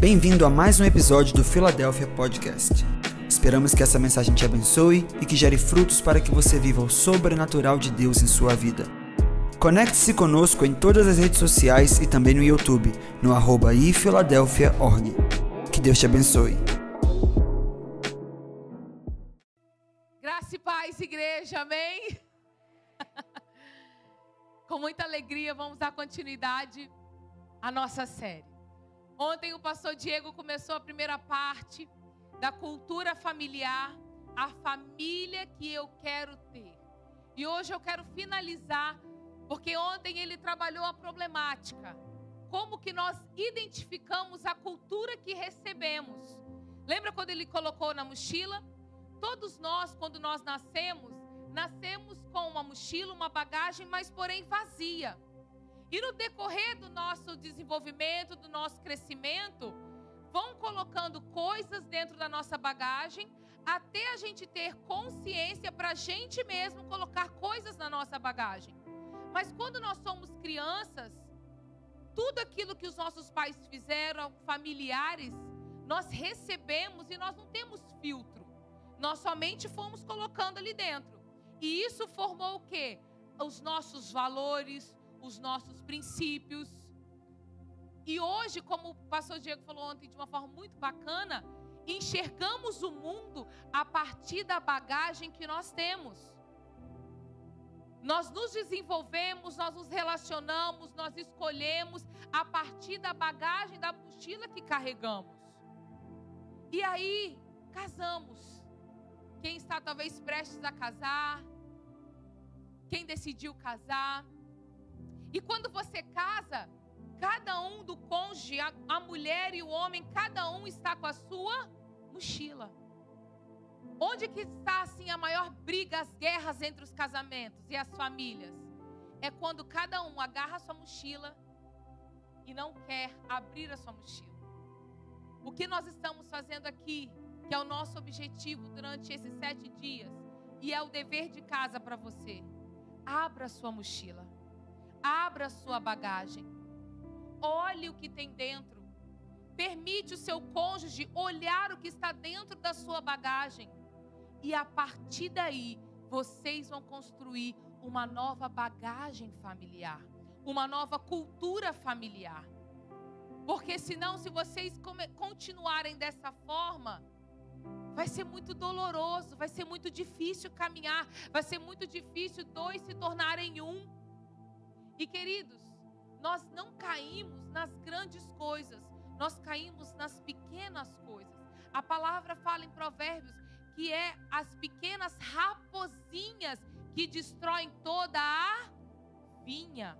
Bem-vindo a mais um episódio do Philadelphia Podcast. Esperamos que essa mensagem te abençoe e que gere frutos para que você viva o sobrenatural de Deus em sua vida. Conecte-se conosco em todas as redes sociais e também no YouTube, no arroba. Que Deus te abençoe. Graça e paz, igreja, amém? Com muita alegria, vamos dar continuidade à nossa série. Ontem o pastor Diego começou a primeira parte da cultura familiar, a família que eu quero ter. E hoje eu quero finalizar, porque ontem ele trabalhou a problemática. Como que nós identificamos a cultura que recebemos? Lembra quando ele colocou na mochila? Todos nós, quando nós nascemos, nascemos com uma mochila, uma bagagem, mas porém vazia. E no decorrer do nosso desenvolvimento, do nosso crescimento, vão colocando coisas dentro da nossa bagagem, até a gente ter consciência para a gente mesmo colocar coisas na nossa bagagem. Mas quando nós somos crianças, tudo aquilo que os nossos pais fizeram, familiares, nós recebemos e nós não temos filtro. Nós somente fomos colocando ali dentro. E isso formou o quê? Os nossos valores, os nossos princípios. E hoje, como o pastor Diego falou ontem de uma forma muito bacana, enxergamos o mundo a partir da bagagem que nós temos. Nós nos desenvolvemos, nós nos relacionamos, nós escolhemos a partir da bagagem da mochila que carregamos. E aí, casamos. Quem está talvez prestes a casar, quem decidiu casar, e quando você casa, cada um do cônjuge, a, a mulher e o homem, cada um está com a sua mochila. Onde que está assim a maior briga, as guerras entre os casamentos e as famílias? É quando cada um agarra a sua mochila e não quer abrir a sua mochila. O que nós estamos fazendo aqui, que é o nosso objetivo durante esses sete dias, e é o dever de casa para você, abra a sua mochila. Abra sua bagagem. Olhe o que tem dentro. Permite o seu cônjuge olhar o que está dentro da sua bagagem. E a partir daí, vocês vão construir uma nova bagagem familiar, uma nova cultura familiar. Porque senão, se vocês continuarem dessa forma, vai ser muito doloroso, vai ser muito difícil caminhar, vai ser muito difícil dois se tornarem um. E queridos, nós não caímos nas grandes coisas, nós caímos nas pequenas coisas. A palavra fala em Provérbios que é as pequenas raposinhas que destroem toda a vinha.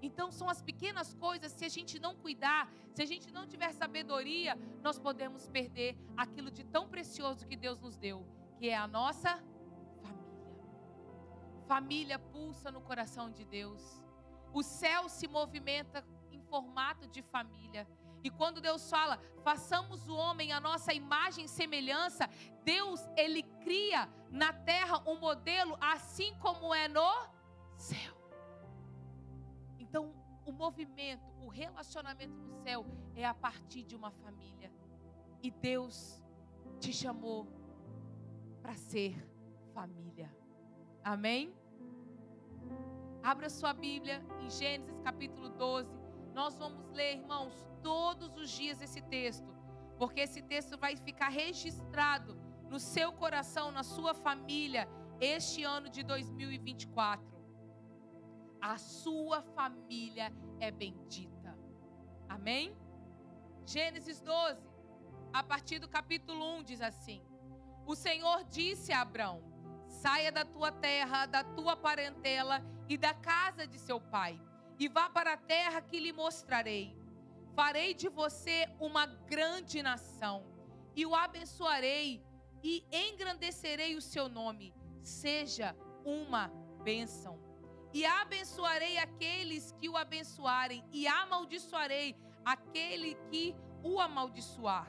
Então são as pequenas coisas, se a gente não cuidar, se a gente não tiver sabedoria, nós podemos perder aquilo de tão precioso que Deus nos deu, que é a nossa Família pulsa no coração de Deus. O céu se movimenta em formato de família. E quando Deus fala, façamos o homem a nossa imagem e semelhança, Deus, ele cria na terra um modelo assim como é no céu. Então, o movimento, o relacionamento no céu é a partir de uma família. E Deus te chamou para ser família. Amém? Abra sua Bíblia em Gênesis capítulo 12. Nós vamos ler, irmãos, todos os dias esse texto, porque esse texto vai ficar registrado no seu coração, na sua família, este ano de 2024. A sua família é bendita. Amém? Gênesis 12, a partir do capítulo 1 diz assim: O Senhor disse a Abraão: Saia da tua terra, da tua parentela e da casa de seu pai, e vá para a terra que lhe mostrarei. Farei de você uma grande nação, e o abençoarei, e engrandecerei o seu nome. Seja uma bênção. E abençoarei aqueles que o abençoarem, e amaldiçoarei aquele que o amaldiçoar.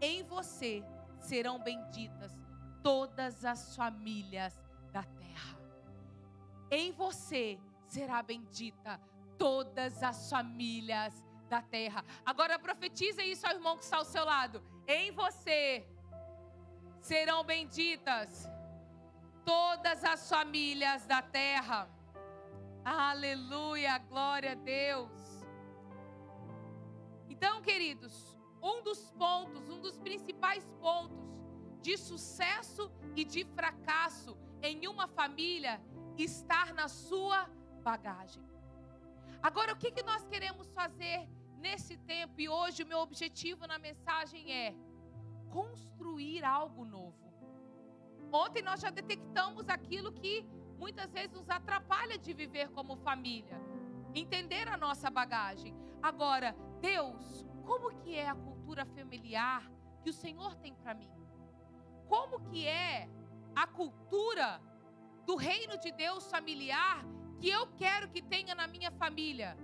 Em você serão benditas todas as famílias. Em você será bendita todas as famílias da terra. Agora profetiza isso ao irmão que está ao seu lado. Em você serão benditas todas as famílias da terra. Aleluia, glória a Deus. Então, queridos, um dos pontos, um dos principais pontos de sucesso e de fracasso em uma família estar na sua bagagem. Agora, o que, que nós queremos fazer nesse tempo? E hoje o meu objetivo na mensagem é construir algo novo. Ontem nós já detectamos aquilo que muitas vezes nos atrapalha de viver como família, entender a nossa bagagem. Agora, Deus, como que é a cultura familiar que o Senhor tem para mim? Como que é a cultura do reino de Deus familiar que eu quero que tenha na minha família?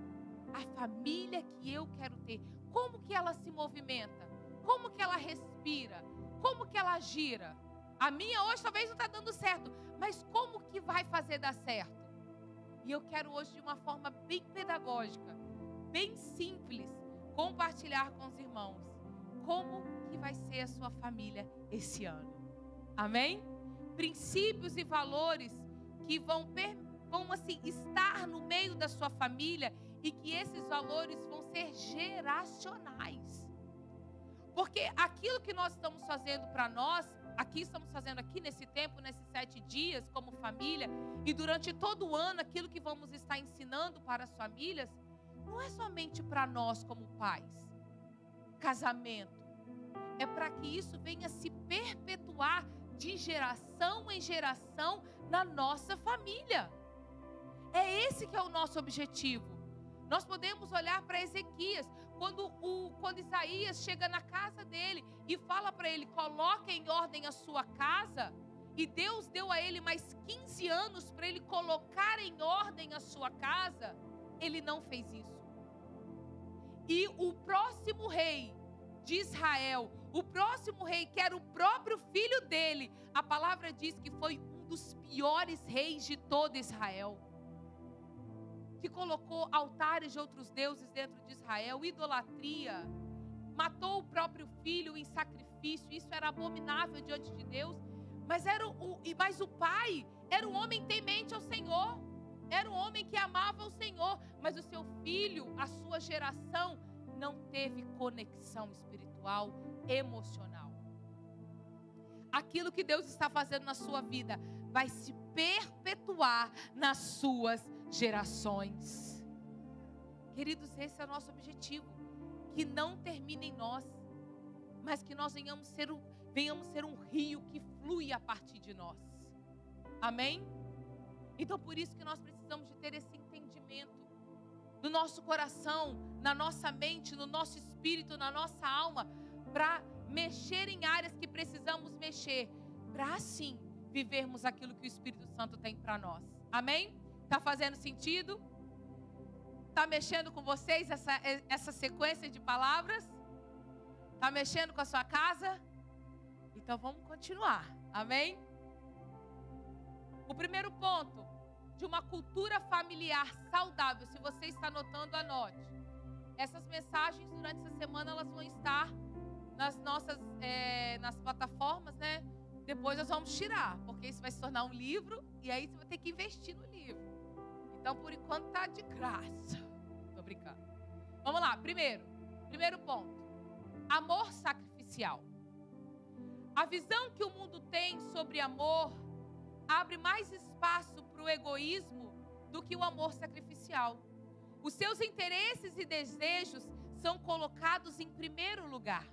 A família que eu quero ter. Como que ela se movimenta? Como que ela respira? Como que ela gira? A minha hoje talvez não está dando certo, mas como que vai fazer dar certo? E eu quero hoje, de uma forma bem pedagógica, bem simples, compartilhar com os irmãos como que vai ser a sua família esse ano. Amém? Princípios e valores que vão, vão assim estar no meio da sua família e que esses valores vão ser geracionais. Porque aquilo que nós estamos fazendo para nós aqui estamos fazendo aqui nesse tempo, nesses sete dias, como família, e durante todo o ano, aquilo que vamos estar ensinando para as famílias, não é somente para nós como pais. Casamento. É para que isso venha se perpetuar de geração em geração na nossa família. É esse que é o nosso objetivo. Nós podemos olhar para Ezequias, quando, o, quando Isaías chega na casa dele e fala para ele: coloque em ordem a sua casa. E Deus deu a ele mais 15 anos para ele colocar em ordem a sua casa. Ele não fez isso. E o próximo rei de Israel, o próximo rei, que era o próprio filho dele, a palavra diz que foi um dos piores reis de todo Israel que colocou altares de outros deuses dentro de Israel, idolatria, matou o próprio filho em sacrifício, isso era abominável diante de Deus. Mas era o, mas o pai era um homem temente ao Senhor, era um homem que amava o Senhor, mas o seu filho, a sua geração, não teve conexão espiritual, emocional. Aquilo que Deus está fazendo na sua vida vai se perpetuar nas suas gerações. Queridos, esse é o nosso objetivo. Que não termine em nós, mas que nós venhamos ser, um, venhamos ser um rio que flui a partir de nós. Amém? Então, por isso que nós precisamos de ter esse entendimento no nosso coração, na nossa mente, no nosso espírito, na nossa alma, para mexer em áreas que precisamos mexer, para assim vivermos aquilo que o Espírito Santo tem para nós. Amém? Está fazendo sentido? Está mexendo com vocês essa, essa sequência de palavras? Está mexendo com a sua casa? Então vamos continuar. Amém? O primeiro ponto de uma cultura familiar saudável, se você está anotando, anote. Essas mensagens durante essa semana elas vão estar nas nossas é, nas plataformas, né? Depois nós vamos tirar, porque isso vai se tornar um livro e aí você vai ter que investir no livro. Então, por enquanto, tá de graça. Tô brincando. Vamos lá, primeiro. Primeiro ponto. Amor sacrificial. A visão que o mundo tem sobre amor abre mais espaço para o egoísmo do que o amor sacrificial. Os seus interesses e desejos são colocados em primeiro lugar.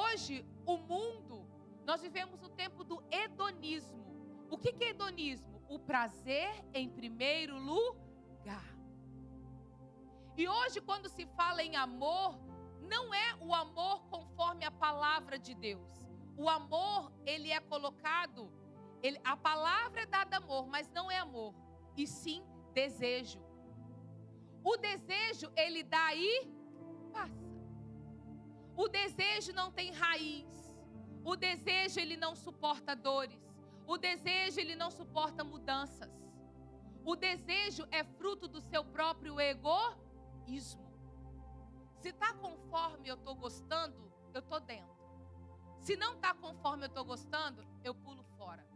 Hoje, o mundo, nós vivemos no tempo do hedonismo. O que é hedonismo? o prazer em primeiro lugar. E hoje, quando se fala em amor, não é o amor conforme a palavra de Deus. O amor, ele é colocado, ele, a palavra é dada amor, mas não é amor, e sim desejo. O desejo, ele dá e passa. O desejo não tem raiz. O desejo, ele não suporta dores. O desejo, ele não suporta mudanças. O desejo é fruto do seu próprio egoísmo. Se está conforme eu estou gostando, eu estou dentro. Se não está conforme eu estou gostando, eu pulo fora.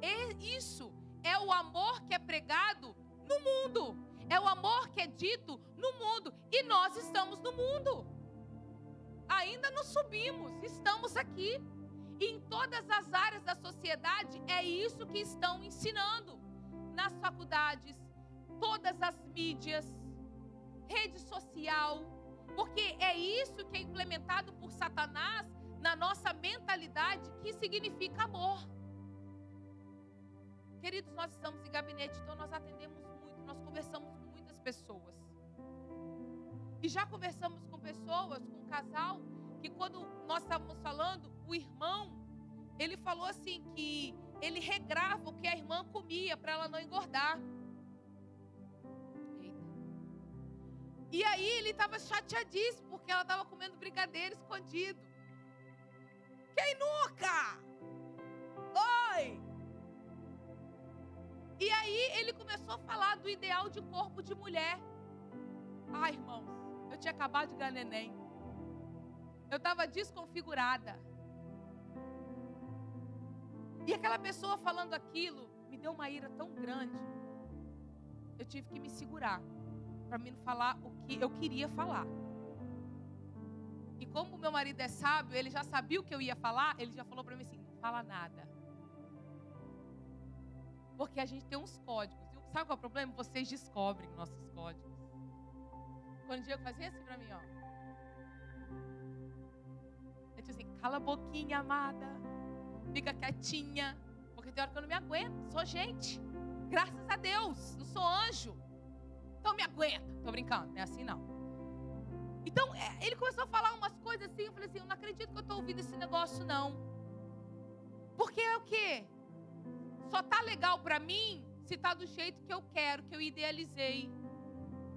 E isso é o amor que é pregado no mundo. É o amor que é dito no mundo. E nós estamos no mundo. Ainda não subimos, estamos aqui. E em todas as áreas da sociedade, é isso que estão ensinando. Nas faculdades, todas as mídias, rede social. Porque é isso que é implementado por Satanás na nossa mentalidade, que significa amor. Queridos, nós estamos em gabinete, então nós atendemos muito, nós conversamos com muitas pessoas. E já conversamos com pessoas, com um casal, que quando nós estávamos falando, o irmão, ele falou assim que ele regrava o que a irmã comia para ela não engordar. E aí ele estava chateadíssimo porque ela estava comendo brigadeiro escondido. Quem nunca? Oi! E aí ele começou a falar do ideal de corpo de mulher. Ai, irmãos, eu tinha acabado de ganhar neném. Eu estava desconfigurada. E aquela pessoa falando aquilo me deu uma ira tão grande. Eu tive que me segurar para mim não falar o que eu queria falar. E como meu marido é sábio, ele já sabia o que eu ia falar, ele já falou para mim assim: não fala nada. Porque a gente tem uns códigos. Sabe qual é o problema? Vocês descobrem nossos códigos. Quando o Diego fazia assim para mim, ó. Eu disse assim, cala a boquinha, amada. Fica quietinha. Porque tem hora que eu não me aguento. Sou gente. Graças a Deus. Não sou anjo. Então me aguenta. Tô brincando. Não é assim não. Então, é, ele começou a falar umas coisas assim. Eu falei assim, eu não acredito que eu estou ouvindo esse negócio, não. Porque é o quê? só tá legal para mim se tá do jeito que eu quero, que eu idealizei.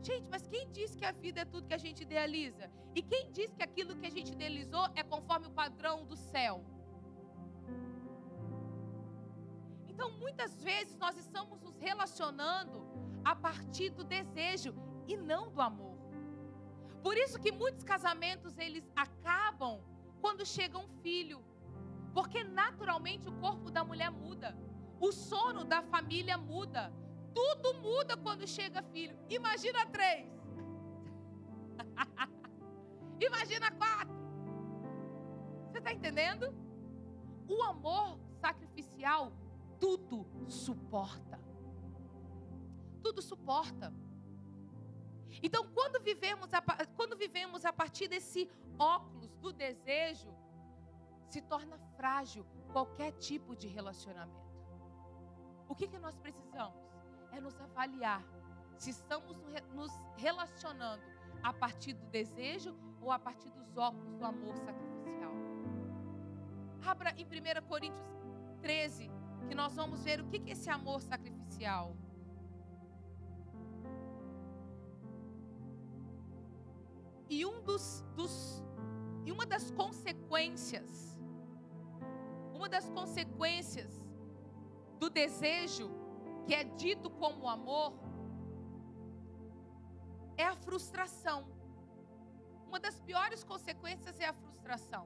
Gente, mas quem disse que a vida é tudo que a gente idealiza? E quem disse que aquilo que a gente idealizou é conforme o padrão do céu? Então, muitas vezes nós estamos nos relacionando a partir do desejo e não do amor. Por isso que muitos casamentos eles acabam quando chega um filho, porque naturalmente o corpo da mulher muda. O sono da família muda. Tudo muda quando chega filho. Imagina três. Imagina quatro. Você está entendendo? O amor sacrificial tudo suporta. Tudo suporta. Então, quando vivemos a, quando vivemos a partir desse óculos do desejo, se torna frágil qualquer tipo de relacionamento. O que, que nós precisamos? É nos avaliar se estamos nos relacionando a partir do desejo ou a partir dos óculos do amor sacrificial. Abra em 1 Coríntios 13, que nós vamos ver o que é esse amor sacrificial. E um dos, dos e uma das consequências, uma das consequências do desejo, que é dito como amor, é a frustração. Uma das piores consequências é a frustração.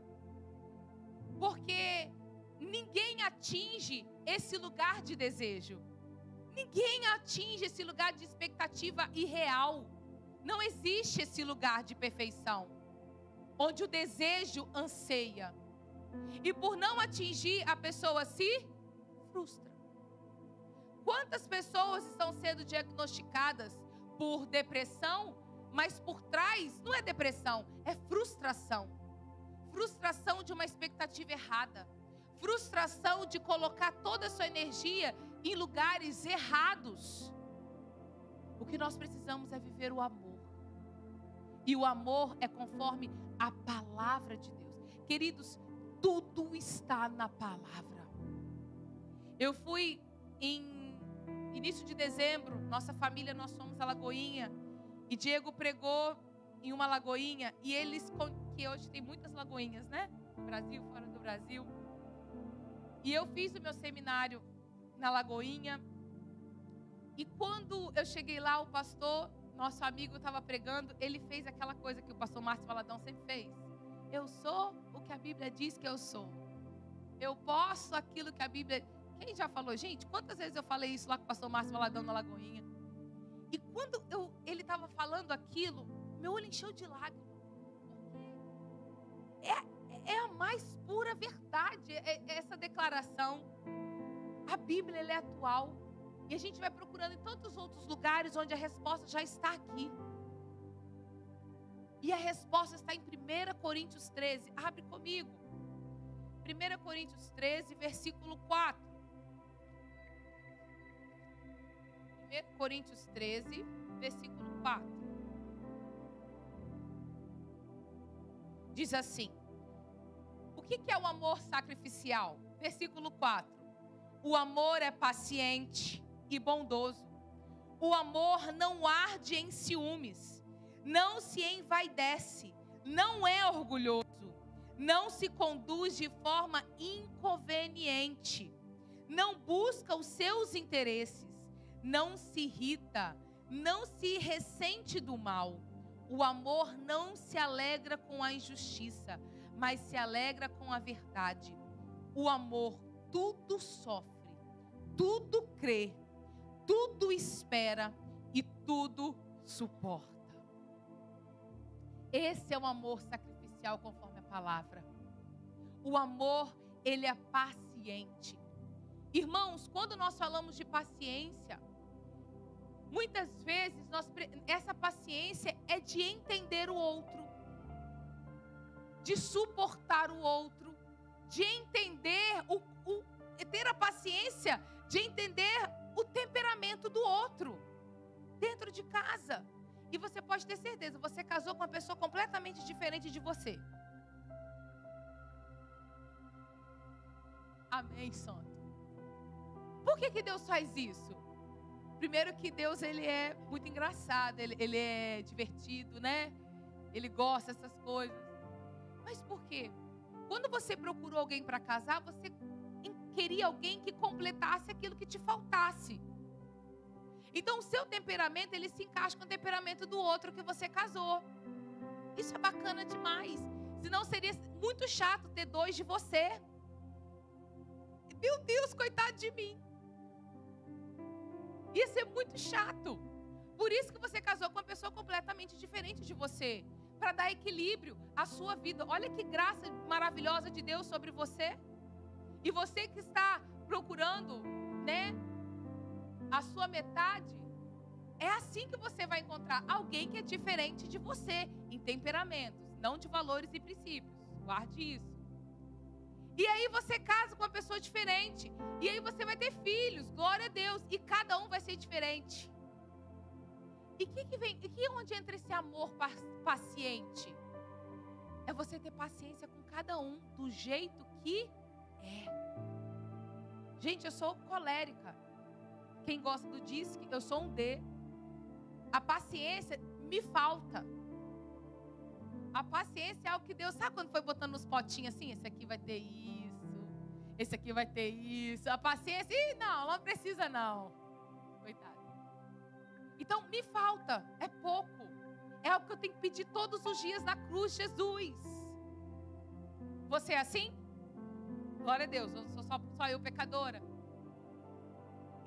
Porque ninguém atinge esse lugar de desejo. Ninguém atinge esse lugar de expectativa irreal. Não existe esse lugar de perfeição, onde o desejo anseia. E por não atingir, a pessoa se frustra. Quantas pessoas estão sendo diagnosticadas por depressão, mas por trás não é depressão, é frustração. Frustração de uma expectativa errada. Frustração de colocar toda a sua energia em lugares errados. O que nós precisamos é viver o amor. E o amor é conforme a palavra de Deus. Queridos, tudo está na palavra. Eu fui em início de dezembro, nossa família, nós fomos a Lagoinha. E Diego pregou em uma lagoinha. E eles, que hoje tem muitas lagoinhas, né? Brasil, fora do Brasil. E eu fiz o meu seminário na lagoinha. E quando eu cheguei lá, o pastor, nosso amigo estava pregando, ele fez aquela coisa que o pastor Márcio Valadão sempre fez. Eu sou o que a Bíblia diz que eu sou. Eu posso aquilo que a Bíblia. Quem já falou, gente? Quantas vezes eu falei isso lá com o pastor Márcio Valadão na Lagoinha? E quando eu, ele estava falando aquilo, meu olho encheu de lágrimas. É, é a mais pura verdade, é, é essa declaração. A Bíblia é atual. E a gente vai procurando em tantos outros lugares onde a resposta já está aqui. E a resposta está em 1 Coríntios 13. Abre comigo. 1 Coríntios 13, versículo 4. 1 Coríntios 13, versículo 4. Diz assim: O que é o amor sacrificial? Versículo 4. O amor é paciente e bondoso. O amor não arde em ciúmes, não se envaidece, não é orgulhoso, não se conduz de forma inconveniente, não busca os seus interesses, não se irrita, não se ressente do mal. O amor não se alegra com a injustiça, mas se alegra com a verdade. O amor tudo sofre, tudo crê, tudo espera e tudo suporta. Esse é o amor sacrificial conforme a palavra. O amor, ele é paciente. Irmãos, quando nós falamos de paciência, muitas vezes nós, essa paciência é de entender o outro, de suportar o outro, de entender o, o ter a paciência de entender o temperamento do outro dentro de casa. E você pode ter certeza, você casou com uma pessoa completamente diferente de você. Amém, Santo. Por que, que Deus faz isso? Primeiro que Deus ele é muito engraçado, ele, ele é divertido, né? Ele gosta dessas coisas. Mas por quê? Quando você procurou alguém para casar, você queria alguém que completasse aquilo que te faltasse. Então, o seu temperamento, ele se encaixa com o temperamento do outro que você casou. Isso é bacana demais. Senão seria muito chato ter dois de você. Meu Deus, coitado de mim. Ia ser muito chato. Por isso que você casou com uma pessoa completamente diferente de você. Para dar equilíbrio à sua vida. Olha que graça maravilhosa de Deus sobre você. E você que está procurando, né, a sua metade, é assim que você vai encontrar alguém que é diferente de você em temperamentos, não de valores e princípios. Guarde isso. E aí você casa com uma pessoa diferente. E aí você vai ter filhos, glória a Deus. E cada um vai ser diferente. E que que vem? Que onde entra esse amor paciente? É você ter paciência com cada um do jeito que é. Gente, eu sou colérica. Quem gosta do disque, eu sou um D. A paciência me falta. A paciência é algo que Deus, sabe quando foi botando nos potinhos assim? Esse aqui vai ter isso, esse aqui vai ter isso. A paciência, ih, não, não precisa não. Coitado. Então, me falta, é pouco. É algo que eu tenho que pedir todos os dias na cruz, Jesus. Você é assim? Glória a Deus, eu sou só, só eu pecadora.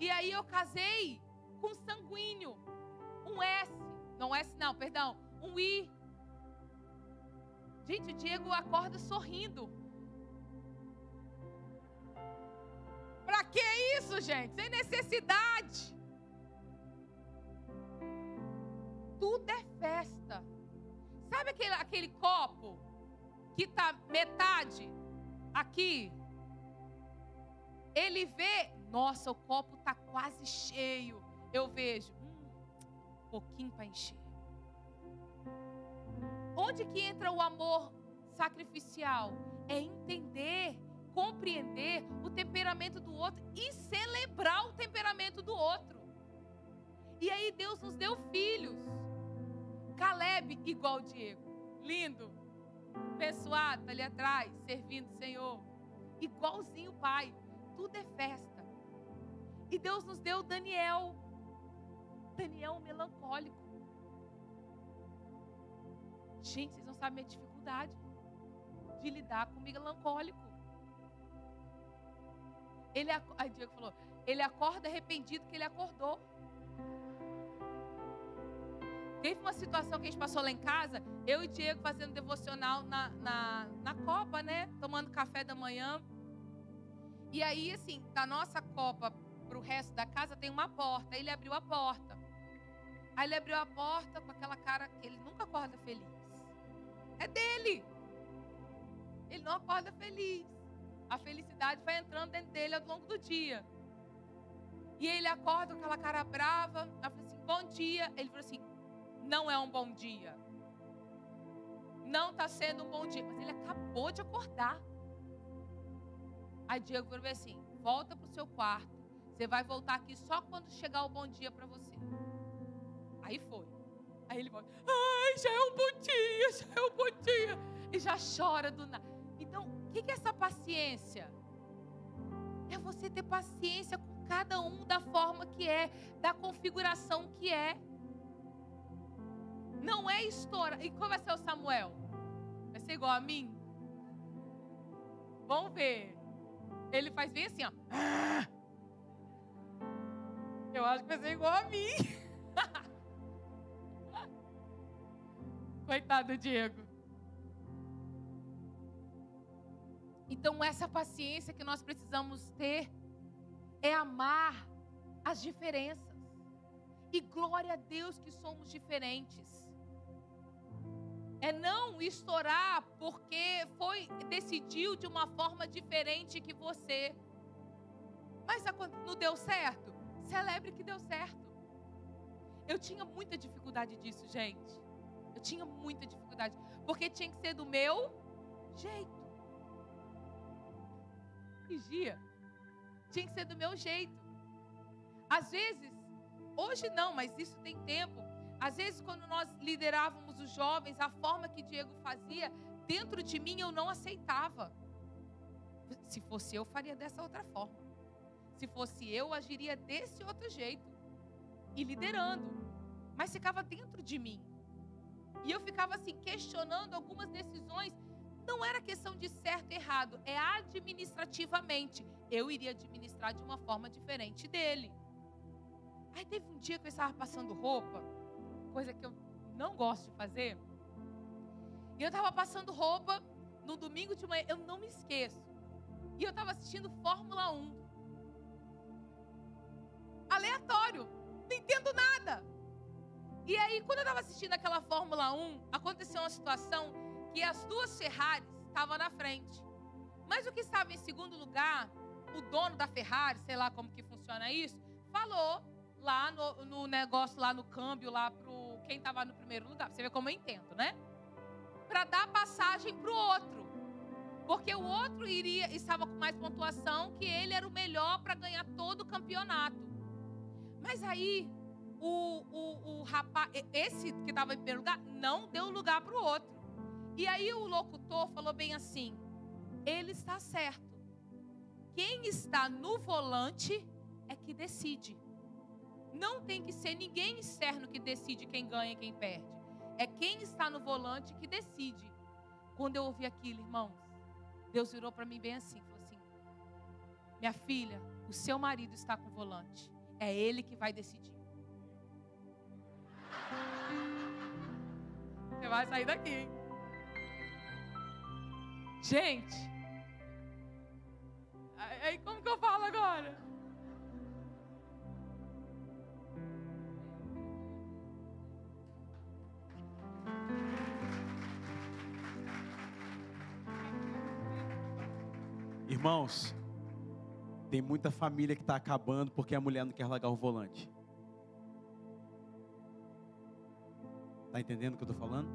E aí eu casei com sanguíneo. Um S. Não S, não, perdão. Um I. Gente, o Diego acorda sorrindo. Pra que isso, gente? Sem necessidade. Tudo é festa. Sabe aquele, aquele copo que tá metade aqui? Ele vê, nossa, o copo está quase cheio. Eu vejo, hum, um pouquinho para encher. Onde que entra o amor sacrificial? É entender, compreender o temperamento do outro e celebrar o temperamento do outro. E aí Deus nos deu filhos. Caleb igual Diego. Lindo. Pessoado ali atrás, servindo o Senhor. Igualzinho o pai tudo é festa. E Deus nos deu Daniel. Daniel melancólico. Gente, vocês não sabem a dificuldade de lidar com o melancólico. Ele, aí Diego falou, ele acorda arrependido que ele acordou. Teve uma situação que a gente passou lá em casa, eu e Diego fazendo devocional na, na, na copa, né? Tomando café da manhã. E aí, assim, da nossa copa para o resto da casa tem uma porta. Ele abriu a porta. Aí ele abriu a porta com aquela cara que ele nunca acorda feliz. É dele. Ele não acorda feliz. A felicidade vai entrando dentro dele ao longo do dia. E ele acorda com aquela cara brava. Ela falou assim: bom dia. Ele falou assim: não é um bom dia. Não está sendo um bom dia. Mas ele acabou de acordar. Aí Diego falou assim: volta para o seu quarto. Você vai voltar aqui só quando chegar o bom dia para você. Aí foi. Aí ele volta: ai, já é um bom dia, já é um bom dia. E já chora do nada. Então, o que é essa paciência? É você ter paciência com cada um da forma que é, da configuração que é. Não é estourar. E como vai ser o Samuel? Vai ser igual a mim? Vamos ver. Ele faz bem assim, ó. Eu acho que vai ser igual a mim. Coitado do Diego. Então, essa paciência que nós precisamos ter é amar as diferenças. E glória a Deus que somos diferentes é não estourar porque foi decidiu de uma forma diferente que você. Mas não deu certo? Celebre que deu certo. Eu tinha muita dificuldade disso, gente. Eu tinha muita dificuldade, porque tinha que ser do meu jeito. Vigia. Tinha que ser do meu jeito. Às vezes, hoje não, mas isso tem tempo. Às vezes, quando nós liderávamos os jovens, a forma que Diego fazia, dentro de mim eu não aceitava. Se fosse eu, faria dessa outra forma. Se fosse eu, agiria desse outro jeito. E liderando. Mas ficava dentro de mim. E eu ficava assim, questionando algumas decisões. Não era questão de certo e errado, é administrativamente. Eu iria administrar de uma forma diferente dele. Aí teve um dia que eu estava passando roupa coisa que eu não gosto de fazer. E eu estava passando roupa no domingo de manhã, eu não me esqueço. E eu estava assistindo Fórmula 1. Aleatório, não entendo nada. E aí, quando eu estava assistindo aquela Fórmula 1, aconteceu uma situação que as duas Ferraris estavam na frente. Mas o que estava em segundo lugar, o dono da Ferrari, sei lá como que funciona isso, falou lá no, no negócio, lá no câmbio, lá pro quem estava no primeiro lugar. Você vê como eu entendo, né? Para dar passagem para o outro. Porque o outro iria estava com mais pontuação, que ele era o melhor para ganhar todo o campeonato. Mas aí, o, o, o rapaz, esse que estava em primeiro lugar, não deu lugar para o outro. E aí o locutor falou bem assim: ele está certo. Quem está no volante é que decide. Não tem que ser ninguém externo que decide quem ganha e quem perde. É quem está no volante que decide. Quando eu ouvi aquilo, irmãos, Deus virou para mim bem assim, falou assim: "Minha filha, o seu marido está com o volante. É ele que vai decidir." Você vai sair daqui. Gente, aí como que eu falo agora? Irmãos, tem muita família que está acabando porque a mulher não quer largar o volante. Está entendendo o que eu estou falando?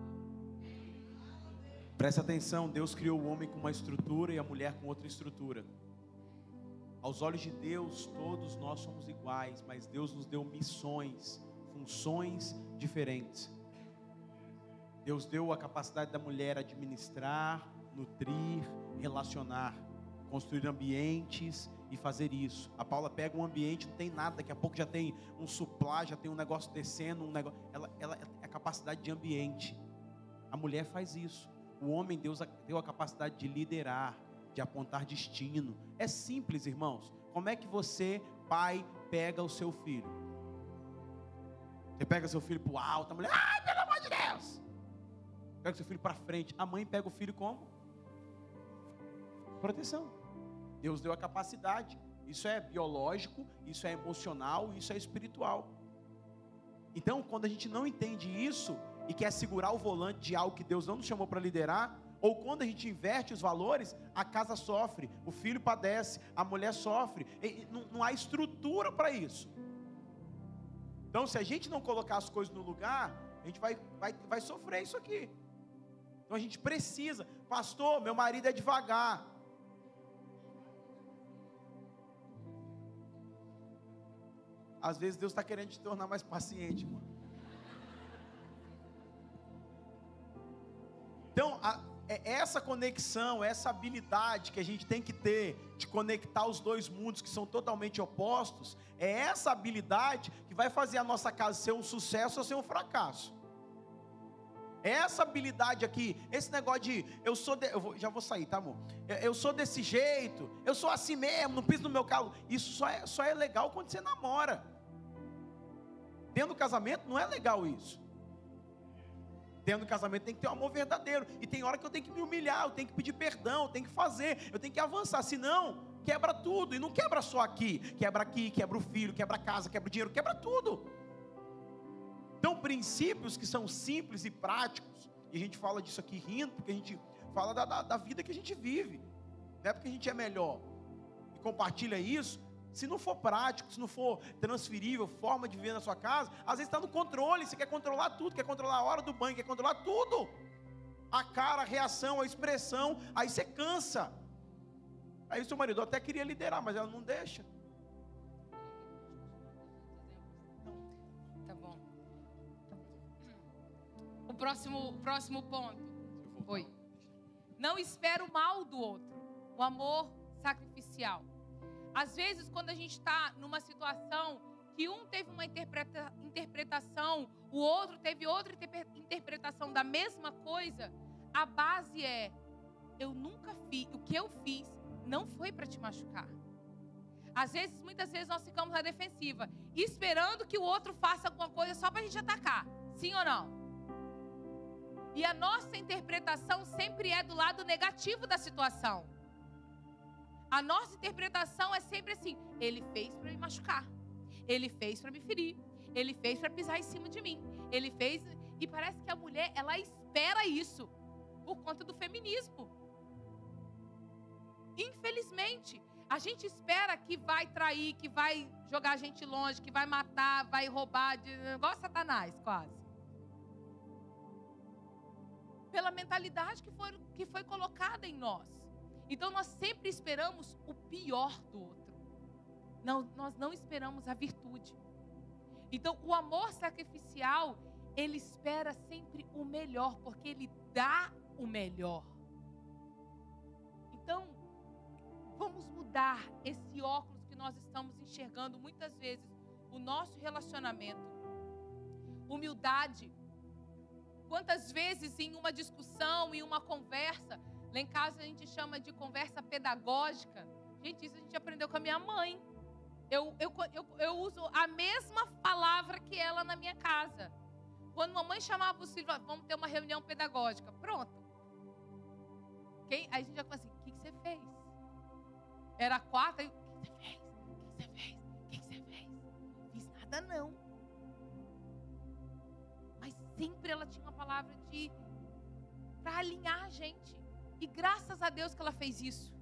Presta atenção, Deus criou o homem com uma estrutura e a mulher com outra estrutura. Aos olhos de Deus, todos nós somos iguais, mas Deus nos deu missões, funções diferentes. Deus deu a capacidade da mulher administrar, nutrir, relacionar construir ambientes e fazer isso. A Paula pega um ambiente, não tem nada, daqui a pouco já tem um supply, já tem um negócio descendo, um negócio. Ela, ela capacidade de ambiente. A mulher faz isso. O homem Deus deu a capacidade de liderar, de apontar destino. É simples, irmãos. Como é que você, pai, pega o seu filho? Você pega seu filho para o alto, a mulher, ai, pelo amor de Deus! Pega seu filho para frente. A mãe pega o filho como? Proteção. Deus deu a capacidade. Isso é biológico, isso é emocional, isso é espiritual. Então, quando a gente não entende isso e quer segurar o volante de algo que Deus não nos chamou para liderar, ou quando a gente inverte os valores, a casa sofre, o filho padece, a mulher sofre, não, não há estrutura para isso. Então, se a gente não colocar as coisas no lugar, a gente vai, vai, vai sofrer isso aqui. Então a gente precisa, pastor, meu marido é devagar. Às vezes Deus está querendo te tornar mais paciente, mano. Então, a, é essa conexão, essa habilidade que a gente tem que ter de conectar os dois mundos que são totalmente opostos, é essa habilidade que vai fazer a nossa casa ser um sucesso ou ser um fracasso. Essa habilidade aqui, esse negócio de eu sou, de, eu vou, já vou sair, tá amor? Eu, eu, sou desse jeito, eu sou assim mesmo, não piso no meu calo. Isso só é, só é legal quando você namora. Dentro do casamento não é legal isso. Dentro do casamento tem que ter um amor verdadeiro. E tem hora que eu tenho que me humilhar, eu tenho que pedir perdão, eu tenho que fazer, eu tenho que avançar. Senão, quebra tudo. E não quebra só aqui. Quebra aqui, quebra o filho, quebra a casa, quebra o dinheiro, quebra tudo. Então, princípios que são simples e práticos, e a gente fala disso aqui rindo, porque a gente fala da, da, da vida que a gente vive, não é porque a gente é melhor e compartilha isso. Se não for prático, se não for transferível, forma de viver na sua casa, às vezes está no controle, você quer controlar tudo, quer controlar a hora do banho, quer controlar tudo. A cara, a reação, a expressão, aí você cansa. Aí o seu marido até queria liderar, mas ela não deixa. Próximo, próximo ponto. Oi. Não espera o mal do outro. O amor sacrificial. Às vezes, quando a gente está numa situação que um teve uma interpreta, interpretação, o outro teve outra interpretação da mesma coisa, a base é: eu nunca fiz, o que eu fiz não foi para te machucar. Às vezes, muitas vezes nós ficamos na defensiva, esperando que o outro faça alguma coisa só para a gente atacar. Sim ou não? E a nossa interpretação sempre é do lado negativo da situação. A nossa interpretação é sempre assim: ele fez para me machucar, ele fez para me ferir, ele fez para pisar em cima de mim, ele fez. E parece que a mulher, ela espera isso por conta do feminismo. Infelizmente, a gente espera que vai trair, que vai jogar a gente longe, que vai matar, vai roubar, igual Satanás, quase pela mentalidade que foi, que foi colocada em nós. Então nós sempre esperamos o pior do outro. Não, nós não esperamos a virtude. Então o amor sacrificial, ele espera sempre o melhor, porque ele dá o melhor. Então, vamos mudar esse óculos que nós estamos enxergando muitas vezes o nosso relacionamento. Humildade Quantas vezes em uma discussão, em uma conversa, lá em casa a gente chama de conversa pedagógica. Gente, isso a gente aprendeu com a minha mãe. Eu, eu, eu, eu uso a mesma palavra que ela na minha casa. Quando mamãe chamava os filhos, vamos ter uma reunião pedagógica. Pronto. Quem? Aí a gente já fala assim: o que, que você fez? Era quarta, aí, o que você fez? O que você fez? O que você fez? Fiz nada não sempre ela tinha uma palavra de para alinhar a gente. E graças a Deus que ela fez isso.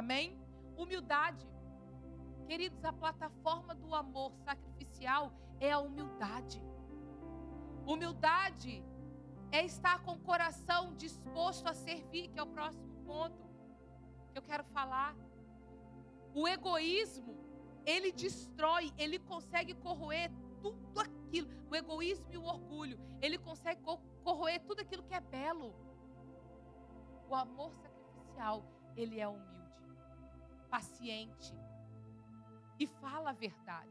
Amém? Humildade. Queridos, a plataforma do amor sacrificial é a humildade. Humildade é estar com o coração disposto a servir, que é o próximo ponto que eu quero falar. O egoísmo, ele destrói, ele consegue corroer tudo aquilo, o egoísmo e o orgulho, ele consegue corroer tudo aquilo que é belo. O amor sacrificial, ele é humilde, paciente e fala a verdade.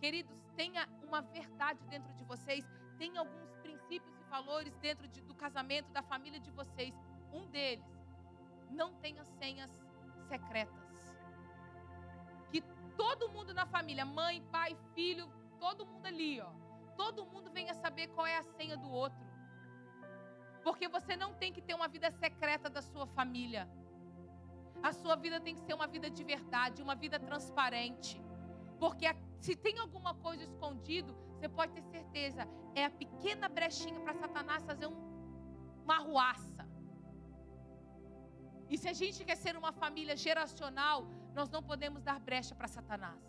Queridos, tenha uma verdade dentro de vocês, tenha alguns princípios e valores dentro de, do casamento, da família de vocês. Um deles, não tenha senhas secretas. Que todo mundo na família, mãe, pai, filho, todo mundo ali, ó, todo mundo venha saber qual é a senha do outro. Porque você não tem que ter uma vida secreta da sua família. A sua vida tem que ser uma vida de verdade, uma vida transparente. Porque se tem alguma coisa escondido, você pode ter certeza, é a pequena brechinha para Satanás fazer um, uma arruaça. E se a gente quer ser uma família geracional, nós não podemos dar brecha para Satanás.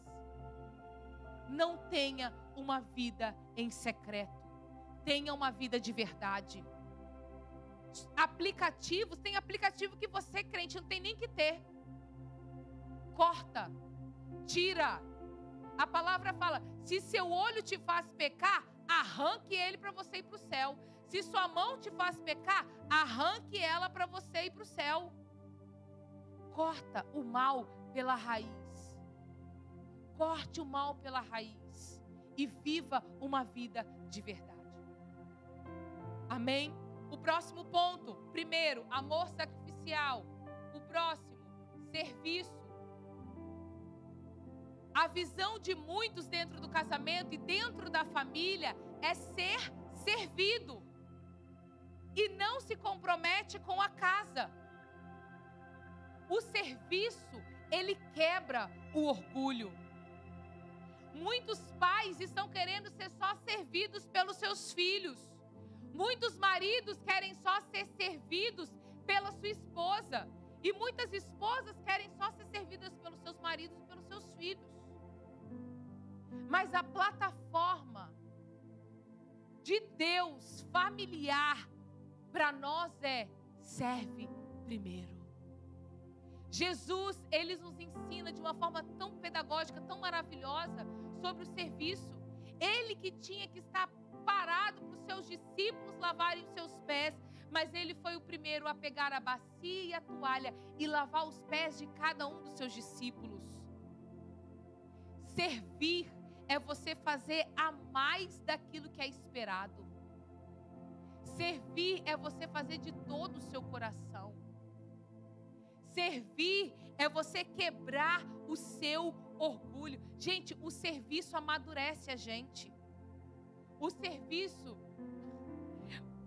Não tenha uma vida em secreto. Tenha uma vida de verdade. Aplicativos, tem aplicativo que você, crente, não tem nem que ter. Corta, tira. A palavra fala: se seu olho te faz pecar, arranque ele para você ir para o céu. Se sua mão te faz pecar, arranque ela para você ir para o céu. Corta o mal pela raiz. Corte o mal pela raiz. E viva uma vida de verdade. Amém? O próximo ponto. Primeiro, amor sacrificial. O próximo, serviço. A visão de muitos dentro do casamento e dentro da família é ser servido. E não se compromete com a casa. O serviço, ele quebra o orgulho. Muitos pais estão querendo ser só servidos pelos seus filhos. Muitos maridos querem só ser servidos pela sua esposa. E muitas esposas querem só ser servidas pelos seus maridos e pelos seus filhos. Mas a plataforma de Deus familiar para nós é serve primeiro. Jesus, ele nos ensina de uma forma tão pedagógica, tão maravilhosa sobre o serviço. Ele que tinha que estar parado para os seus discípulos lavarem os seus pés, mas ele foi o primeiro a pegar a bacia e a toalha e lavar os pés de cada um dos seus discípulos. Servir é você fazer a mais daquilo que é esperado. Servir é você fazer de todo o seu coração. Servir é você quebrar o seu orgulho. Gente, o serviço amadurece a gente. O serviço.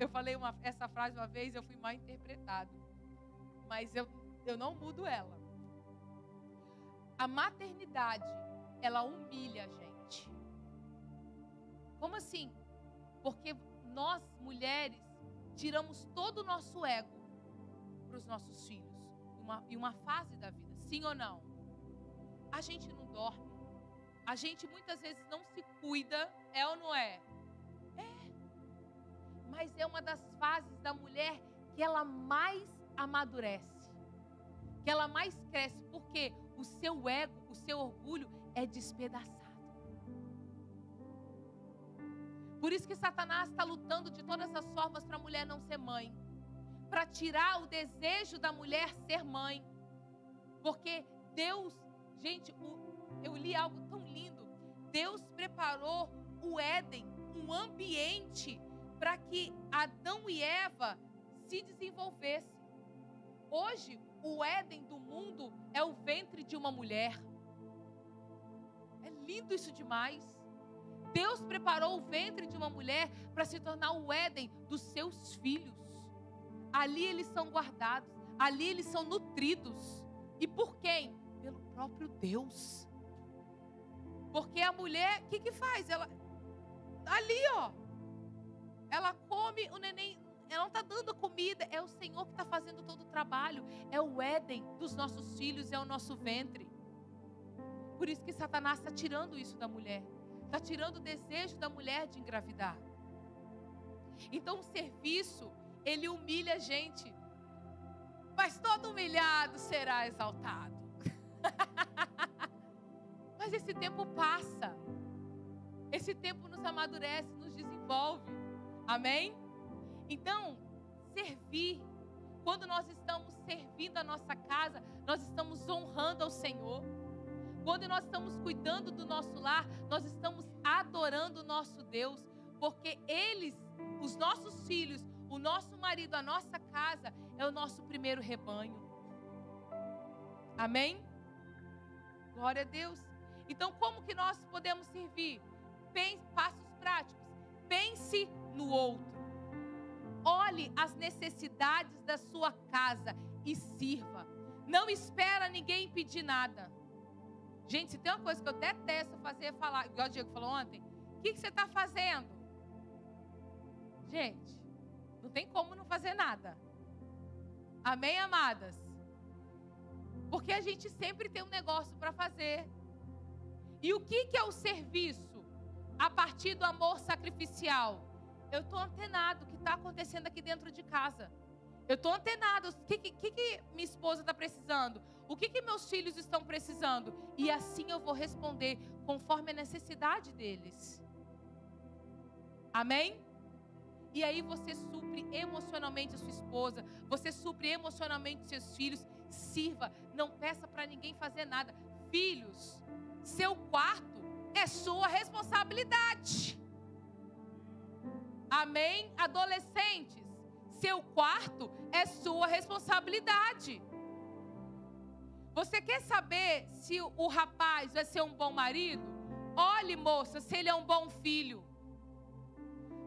Eu falei uma, essa frase uma vez, eu fui mal interpretado. Mas eu, eu não mudo ela. A maternidade, ela humilha a gente. Como assim? Porque nós, mulheres, tiramos todo o nosso ego para os nossos filhos uma, em uma fase da vida, sim ou não? A gente não dorme. A gente muitas vezes não se cuida, é ou não é? É. Mas é uma das fases da mulher que ela mais amadurece, que ela mais cresce, porque o seu ego, o seu orgulho é despedaçado. Por isso que Satanás está lutando de todas as formas para a mulher não ser mãe para tirar o desejo da mulher ser mãe. Porque Deus, gente, eu li algo tão lindo. Deus preparou o Éden, um ambiente para que Adão e Eva se desenvolvessem. Hoje, o Éden do mundo é o ventre de uma mulher. É lindo isso demais. Deus preparou o ventre de uma mulher para se tornar o Éden dos seus filhos. Ali eles são guardados, ali eles são nutridos. E por quem? Próprio Deus. Porque a mulher, o que, que faz? Ela, ali, ó, ela come o neném, ela não está dando comida, é o Senhor que está fazendo todo o trabalho. É o Éden dos nossos filhos, é o nosso ventre. Por isso que Satanás está tirando isso da mulher, está tirando o desejo da mulher de engravidar. Então, o serviço ele humilha a gente. Mas todo humilhado será exaltado. Mas esse tempo passa. Esse tempo nos amadurece, nos desenvolve. Amém? Então, servir. Quando nós estamos servindo a nossa casa, nós estamos honrando ao Senhor. Quando nós estamos cuidando do nosso lar, nós estamos adorando o nosso Deus, porque eles os nossos filhos, o nosso marido, a nossa casa é o nosso primeiro rebanho. Amém? Glória a Deus. Então, como que nós podemos servir? Pense, passos práticos. Pense no outro. Olhe as necessidades da sua casa e sirva. Não espera ninguém pedir nada. Gente, se tem uma coisa que eu detesto fazer é falar, igual o Diego falou ontem, o que, que você está fazendo? Gente, não tem como não fazer nada. Amém, amadas? Porque a gente sempre tem um negócio para fazer. E o que, que é o serviço? A partir do amor sacrificial. Eu estou antenado o que está acontecendo aqui dentro de casa. Eu estou antenado. O que, que, que, minha esposa está precisando? O que, que meus filhos estão precisando? E assim eu vou responder conforme a necessidade deles. Amém? E aí você supre emocionalmente a sua esposa, você supre emocionalmente seus filhos. Sirva, não peça para ninguém fazer nada. Filhos, seu quarto é sua responsabilidade. Amém? Adolescentes, seu quarto é sua responsabilidade. Você quer saber se o rapaz vai ser um bom marido? Olhe, moça, se ele é um bom filho.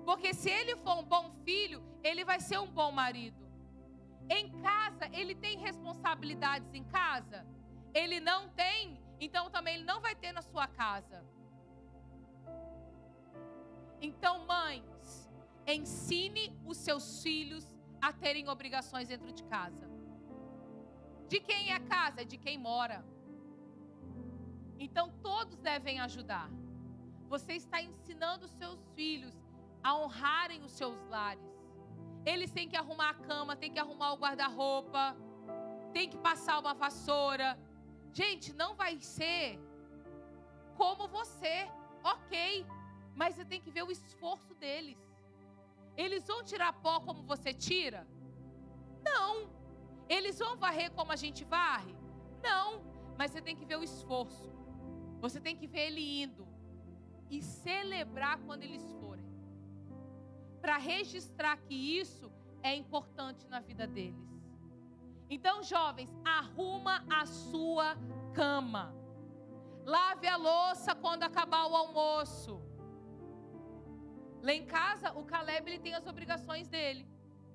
Porque se ele for um bom filho, ele vai ser um bom marido. Em casa, ele tem responsabilidades em casa? Ele não tem, então também ele não vai ter na sua casa. Então, mães, ensine os seus filhos a terem obrigações dentro de casa. De quem é a casa? É de quem mora. Então todos devem ajudar. Você está ensinando os seus filhos a honrarem os seus lares. Eles têm que arrumar a cama, têm que arrumar o guarda-roupa, têm que passar uma vassoura. Gente, não vai ser como você, ok, mas você tem que ver o esforço deles. Eles vão tirar pó como você tira? Não. Eles vão varrer como a gente varre? Não. Mas você tem que ver o esforço. Você tem que ver ele indo e celebrar quando eles forem para registrar que isso é importante na vida deles. Então, jovens, arruma a sua cama. Lave a louça quando acabar o almoço. Lá em casa, o Caleb ele tem as obrigações dele.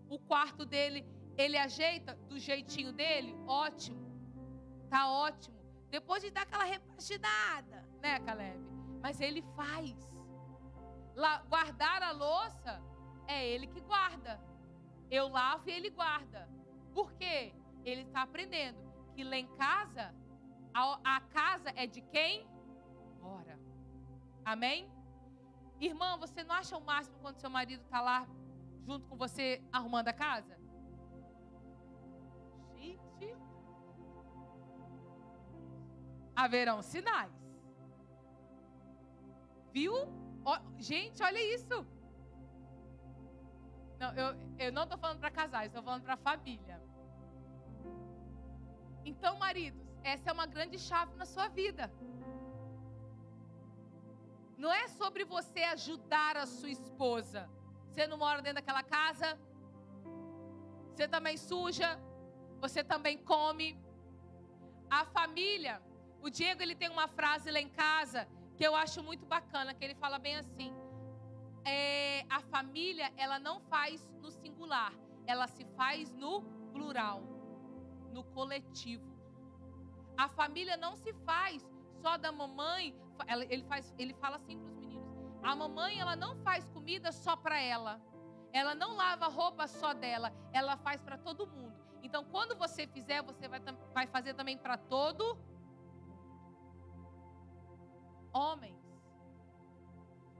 O quarto dele, ele ajeita do jeitinho dele, ótimo. Tá ótimo. Depois de dar aquela repaginada, né, Caleb? Mas ele faz. Lá, guardar a louça é ele que guarda. Eu lavo e ele guarda. Por quê? Ele está aprendendo que lá em casa, a, a casa é de quem? Ora. Amém? Irmã, você não acha o máximo quando seu marido está lá junto com você arrumando a casa? Gente, haverão sinais. Viu? gente, olha isso. Não, eu, eu não estou falando para casais, estou falando para família. Então, maridos, essa é uma grande chave na sua vida. Não é sobre você ajudar a sua esposa. Você não mora dentro daquela casa? Você também suja? Você também come? A família, o Diego ele tem uma frase lá em casa que eu acho muito bacana, que ele fala bem assim: é, a família ela não faz no singular, ela se faz no plural, no coletivo. A família não se faz só da mamãe. Ele, faz, ele fala assim para os meninos: a mamãe ela não faz comida só para ela. Ela não lava roupa só dela, ela faz para todo mundo. Então, quando você fizer, você vai, vai fazer também para todo homens.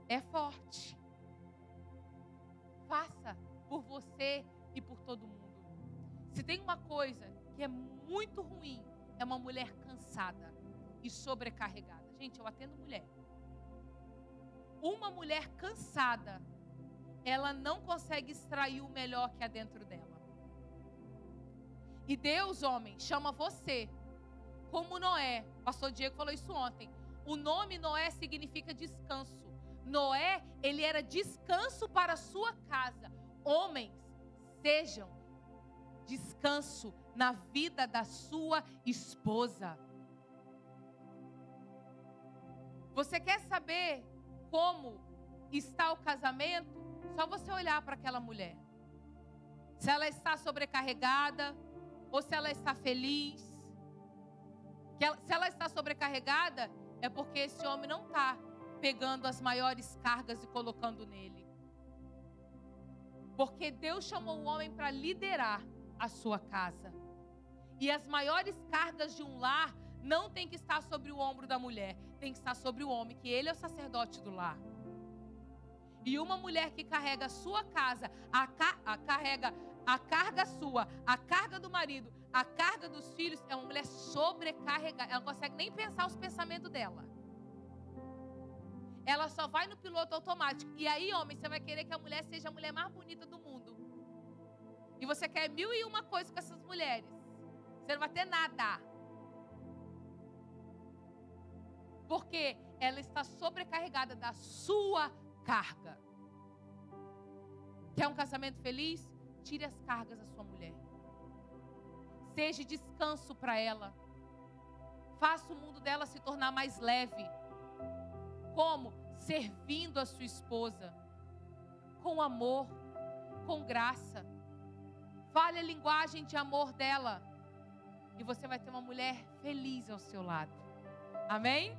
É forte faça por você e por todo mundo. Se tem uma coisa que é muito ruim, é uma mulher cansada e sobrecarregada. Gente, eu atendo mulher. Uma mulher cansada, ela não consegue extrair o melhor que há dentro dela. E Deus, homem, chama você, como Noé. O pastor Diego falou isso ontem. O nome Noé significa descanso, Noé, ele era descanso para a sua casa. Homens, sejam descanso na vida da sua esposa. Você quer saber como está o casamento? Só você olhar para aquela mulher. Se ela está sobrecarregada ou se ela está feliz. se ela está sobrecarregada, é porque esse homem não está pegando as maiores cargas e colocando nele. Porque Deus chamou o homem para liderar a sua casa. E as maiores cargas de um lar não tem que estar sobre o ombro da mulher, tem que estar sobre o homem, que ele é o sacerdote do lar. E uma mulher que carrega a sua casa, a, a, carrega a carga sua, a carga do marido, a carga dos filhos, é uma mulher sobrecarregada. Ela não consegue nem pensar os pensamentos dela. Ela só vai no piloto automático. E aí, homem, você vai querer que a mulher seja a mulher mais bonita do mundo. E você quer mil e uma coisas com essas mulheres. Você não vai ter nada. Porque ela está sobrecarregada da sua carga. Quer um casamento feliz? Tire as cargas da sua mulher. Seja descanso para ela. Faça o mundo dela se tornar mais leve. Como? Servindo a sua esposa. Com amor, com graça. Fale a linguagem de amor dela. E você vai ter uma mulher feliz ao seu lado. Amém?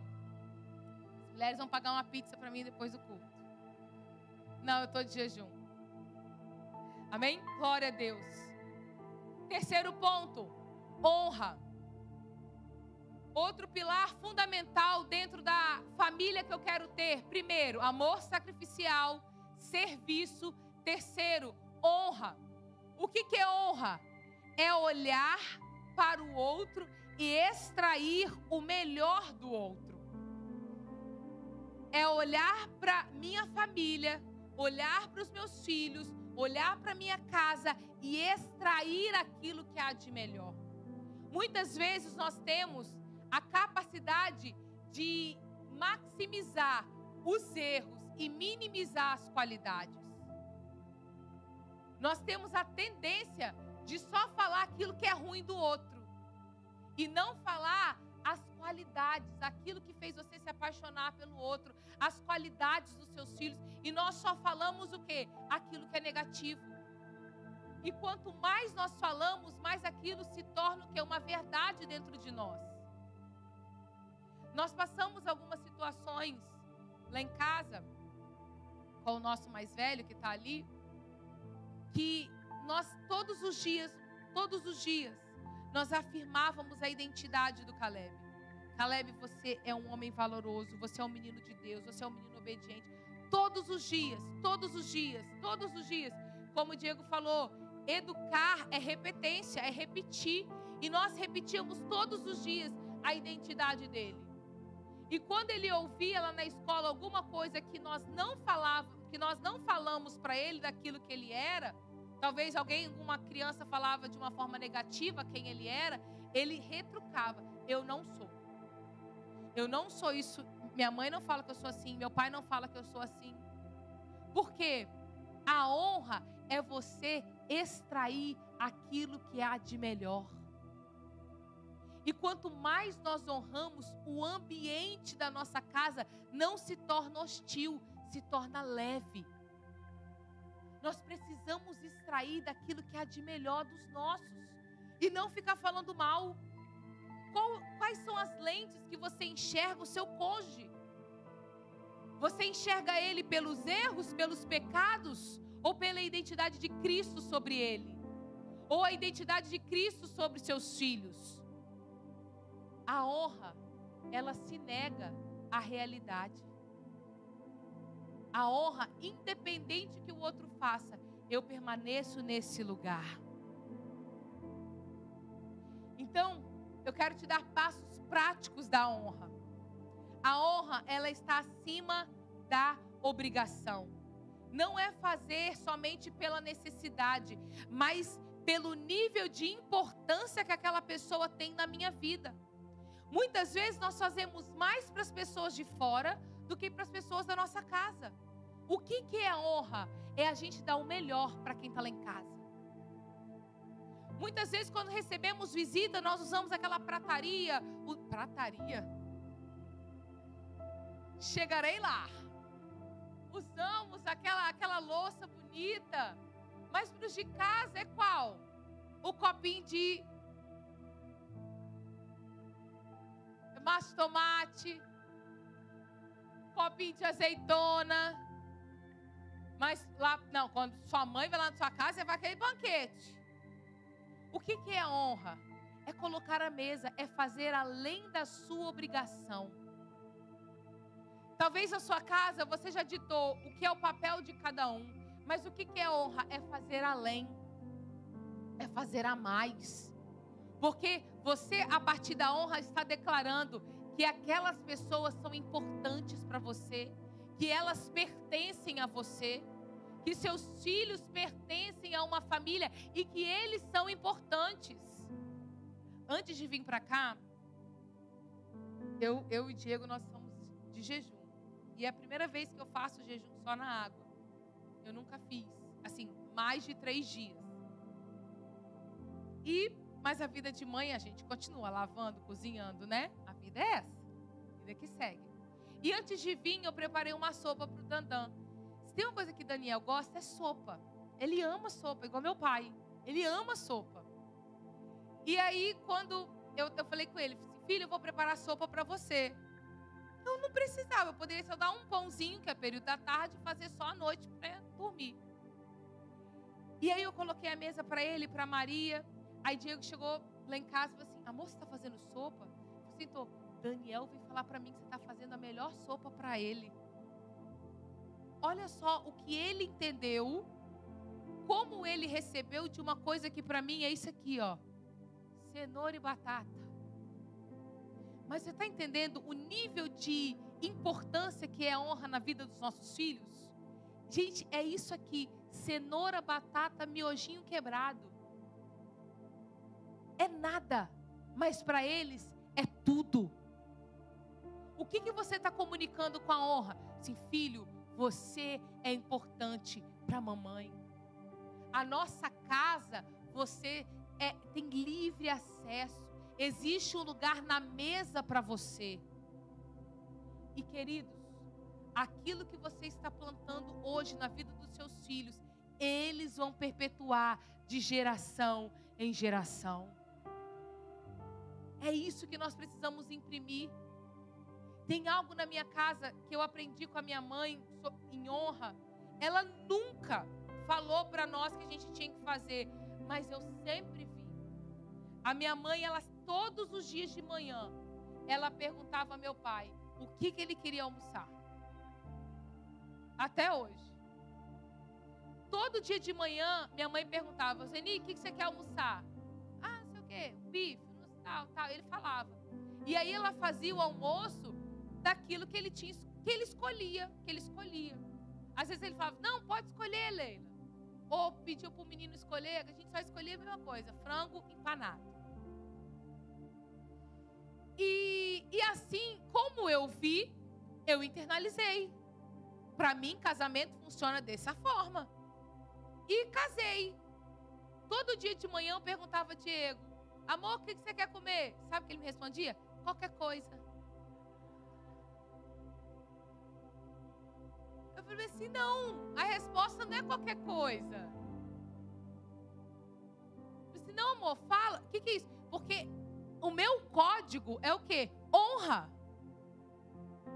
As mulheres vão pagar uma pizza para mim depois do culto. Não, eu estou de jejum. Amém? Glória a Deus. Terceiro ponto: honra. Outro pilar fundamental dentro da família que eu quero ter. Primeiro, amor sacrificial, serviço. Terceiro, honra. O que, que é honra? É olhar para o outro e extrair o melhor do outro. É olhar para minha família, olhar para os meus filhos, olhar para minha casa e extrair aquilo que há de melhor. Muitas vezes nós temos a capacidade de maximizar os erros e minimizar as qualidades. Nós temos a tendência de só falar aquilo que é ruim do outro e não falar as qualidades, aquilo que fez você se apaixonar pelo outro, as qualidades dos seus filhos, e nós só falamos o quê? Aquilo que é negativo. E quanto mais nós falamos, mais aquilo se torna o quê? Uma verdade dentro de nós. Nós passamos algumas situações lá em casa, com o nosso mais velho que está ali, que nós todos os dias, todos os dias, nós afirmávamos a identidade do Caleb. Caleb, você é um homem valoroso, você é um menino de Deus, você é um menino obediente. Todos os dias, todos os dias, todos os dias. Como o Diego falou, educar é repetência, é repetir. E nós repetíamos todos os dias a identidade dele. E quando ele ouvia lá na escola alguma coisa que nós não falávamos, que nós não falamos para ele daquilo que ele era, talvez alguém, uma criança falava de uma forma negativa quem ele era, ele retrucava: "Eu não sou. Eu não sou isso. Minha mãe não fala que eu sou assim, meu pai não fala que eu sou assim. Porque a honra é você extrair aquilo que há de melhor. E quanto mais nós honramos, o ambiente da nossa casa não se torna hostil, se torna leve. Nós precisamos extrair daquilo que há de melhor dos nossos e não ficar falando mal. Qual, quais são as lentes que você enxerga o seu cônjuge? Você enxerga ele pelos erros, pelos pecados, ou pela identidade de Cristo sobre ele? Ou a identidade de Cristo sobre seus filhos? A honra, ela se nega à realidade. A honra, independente que o outro faça, eu permaneço nesse lugar. Então, eu quero te dar passos práticos da honra. A honra, ela está acima da obrigação. Não é fazer somente pela necessidade, mas pelo nível de importância que aquela pessoa tem na minha vida. Muitas vezes nós fazemos mais para as pessoas de fora do que para as pessoas da nossa casa. O que, que é honra? É a gente dar o melhor para quem está lá em casa. Muitas vezes, quando recebemos visita, nós usamos aquela prataria. O, prataria? Chegarei lá. Usamos aquela, aquela louça bonita. Mas para os de casa é qual? O copinho de macho tomate, copinho de azeitona. Mas lá, não, quando sua mãe vai lá na sua casa, você vai aquele banquete. O que, que é honra? É colocar a mesa, é fazer além da sua obrigação. Talvez na sua casa você já ditou o que é o papel de cada um, mas o que, que é honra? É fazer além, é fazer a mais. Porque você, a partir da honra, está declarando que aquelas pessoas são importantes para você, que elas pertencem a você, que seus filhos pertencem a uma família e que eles são importantes. Antes de vir para cá, eu, eu e Diego, nós somos de jejum. E é a primeira vez que eu faço jejum só na água. Eu nunca fiz, assim, mais de três dias. E mas a vida de mãe a gente continua lavando, cozinhando, né? A vida é essa. A vida que segue. E antes de vir, eu preparei uma sopa para o Dandan. Se tem uma coisa que Daniel gosta, é sopa. Ele ama sopa, igual meu pai. Ele ama sopa. E aí, quando eu, eu falei com ele, filho, eu vou preparar sopa para você. Eu não precisava, eu poderia só dar um pãozinho, que é período da tarde, e fazer só à noite para dormir. E aí eu coloquei a mesa para ele, para Maria. Aí Diego chegou lá em casa e falou assim: Amor, você está fazendo sopa? Eu assim, tô. Daniel veio falar para mim que você está fazendo a melhor sopa para ele. Olha só o que ele entendeu, como ele recebeu de uma coisa que para mim é isso aqui, ó: cenoura e batata. Mas você está entendendo o nível de importância que é a honra na vida dos nossos filhos? Gente, é isso aqui: cenoura, batata, miojinho quebrado é nada, mas para eles é tudo. O que, que você está comunicando com a honra? Sim, filho, você é importante para a mamãe. A nossa casa, você é, tem livre acesso. Existe um lugar na mesa para você. E queridos, aquilo que você está plantando hoje na vida dos seus filhos, eles vão perpetuar de geração em geração. É isso que nós precisamos imprimir. Tem algo na minha casa que eu aprendi com a minha mãe em honra. Ela nunca falou para nós que a gente tinha que fazer, mas eu sempre vi. A minha mãe, ela todos os dias de manhã, ela perguntava ao meu pai o que, que ele queria almoçar. Até hoje. Todo dia de manhã, minha mãe perguntava, Zeni, o que, que você quer almoçar? Ah, sei o quê, bife tal, tal. Ele falava. E aí ela fazia o almoço daquilo que ele tinha, que ele escolhia, que ele escolhia. Às vezes ele falava, não, pode escolher, Leila. Ou pediu para o menino escolher, a gente só escolhia a mesma coisa, frango empanado. E, e assim, como eu vi, eu internalizei. Para mim, casamento funciona dessa forma. E casei. Todo dia de manhã eu perguntava Diego: Amor, o que você quer comer? Sabe o que ele me respondia? Qualquer coisa. Eu falei assim: não, a resposta não é qualquer coisa. Eu falei assim: não, amor, fala. O que, que é isso? Porque o meu código é o quê? Honra.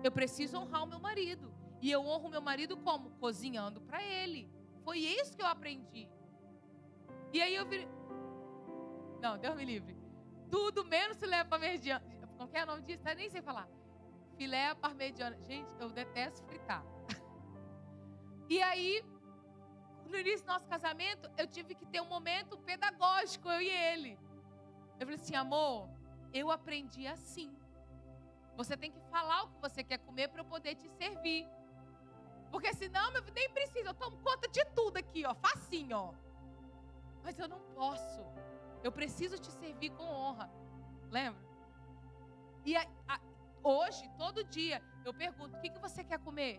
Eu preciso honrar o meu marido. E eu honro o meu marido como? Cozinhando para ele. Foi isso que eu aprendi. E aí eu virei. Não, Deus me livre. Tudo menos filé parmegiana. Como é nome disso? Nem sei falar. Filé parmegiana. Gente, eu detesto fritar. E aí, no início do nosso casamento, eu tive que ter um momento pedagógico, eu e ele. Eu falei assim, amor, eu aprendi assim. Você tem que falar o que você quer comer para eu poder te servir. Porque senão, meu nem precisa, eu tomo conta de tudo aqui, ó, facinho, ó. Mas eu não posso. Eu preciso te servir com honra. Lembra? E a, a, hoje, todo dia, eu pergunto: o que, que você quer comer?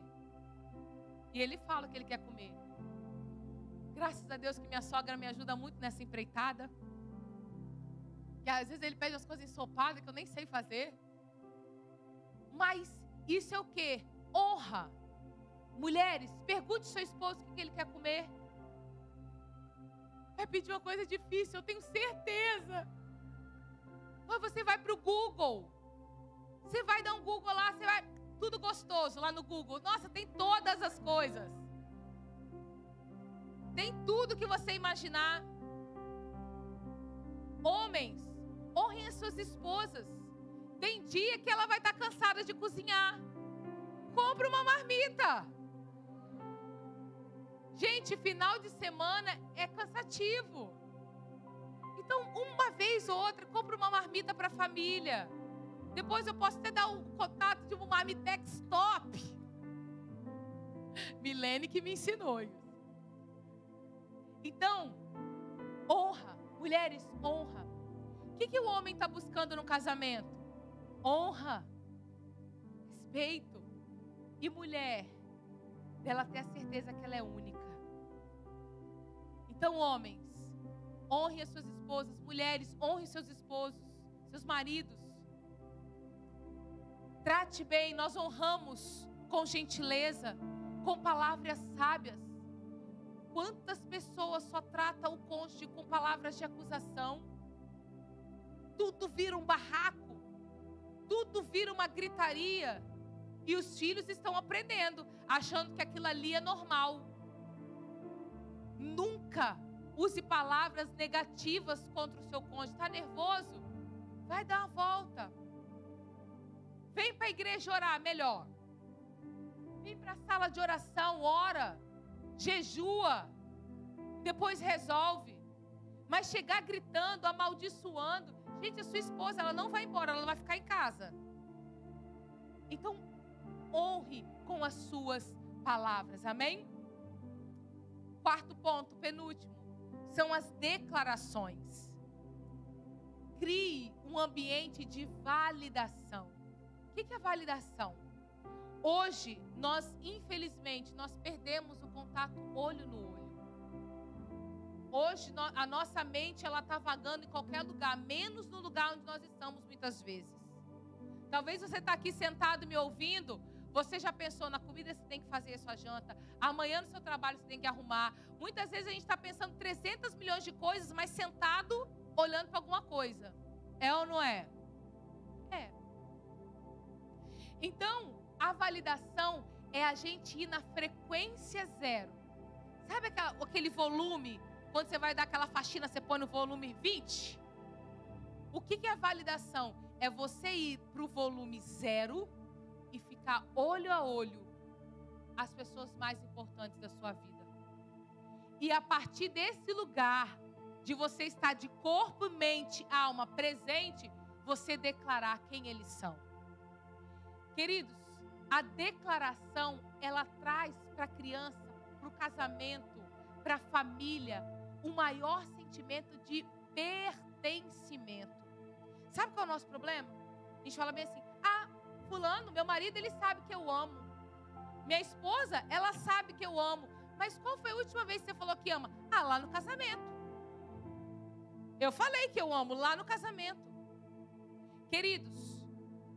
E ele fala que ele quer comer. Graças a Deus que minha sogra me ajuda muito nessa empreitada. Que às vezes ele pede as coisas ensopadas que eu nem sei fazer. Mas isso é o que? Honra. Mulheres, pergunte ao seu esposo o que ele quer comer. Vai pedir uma coisa difícil, eu tenho certeza. Mas você vai para o Google. Você vai dar um Google lá, você vai. Tudo gostoso lá no Google. Nossa, tem todas as coisas. Tem tudo que você imaginar. Homens, honrem as suas esposas. Tem dia que ela vai estar cansada de cozinhar. Compre uma marmita. Gente, final de semana é cansativo. Então, uma vez ou outra, compre uma marmita para a família. Depois eu posso até dar o um contato de uma marmitex top. Milene que me ensinou isso. Então, honra. Mulheres, honra. O que, que o homem está buscando no casamento? Honra, respeito. E mulher, dela ter a certeza que ela é única. Então, homens, honrem as suas esposas. Mulheres, honrem seus esposos, seus maridos. Trate bem, nós honramos com gentileza, com palavras sábias. Quantas pessoas só tratam o cônjuge com palavras de acusação? Tudo vira um barraco, tudo vira uma gritaria. E os filhos estão aprendendo, achando que aquilo ali é normal. Nunca use palavras negativas contra o seu cônjuge. Está nervoso? Vai dar uma volta. Vem para a igreja orar melhor. Vem para a sala de oração, ora, jejua, depois resolve. Mas chegar gritando, amaldiçoando, gente, a sua esposa, ela não vai embora, ela vai ficar em casa. Então, honre com as suas palavras, amém? Quarto ponto, penúltimo, são as declarações. Crie um ambiente de validação. O que é validação? Hoje, nós, infelizmente, nós perdemos o contato olho no olho. Hoje, a nossa mente, ela está vagando em qualquer lugar, menos no lugar onde nós estamos muitas vezes. Talvez você está aqui sentado me ouvindo, você já pensou na comida que você tem que fazer a sua janta? Amanhã no seu trabalho você tem que arrumar. Muitas vezes a gente está pensando 300 milhões de coisas, mas sentado olhando para alguma coisa. É ou não é? É. Então, a validação é a gente ir na frequência zero. Sabe aquela, aquele volume? Quando você vai dar aquela faxina, você põe no volume 20? O que, que é validação? É você ir para o volume zero olho a olho as pessoas mais importantes da sua vida. E a partir desse lugar, de você estar de corpo, mente, alma presente, você declarar quem eles são. Queridos, a declaração ela traz para a criança, para o casamento, para a família, o maior sentimento de pertencimento. Sabe qual é o nosso problema? A gente fala bem assim: ah, fulano, meu marido, ele sabe que eu amo. Minha esposa, ela sabe que eu amo. Mas qual foi a última vez que você falou que ama? Ah, lá no casamento. Eu falei que eu amo lá no casamento. Queridos,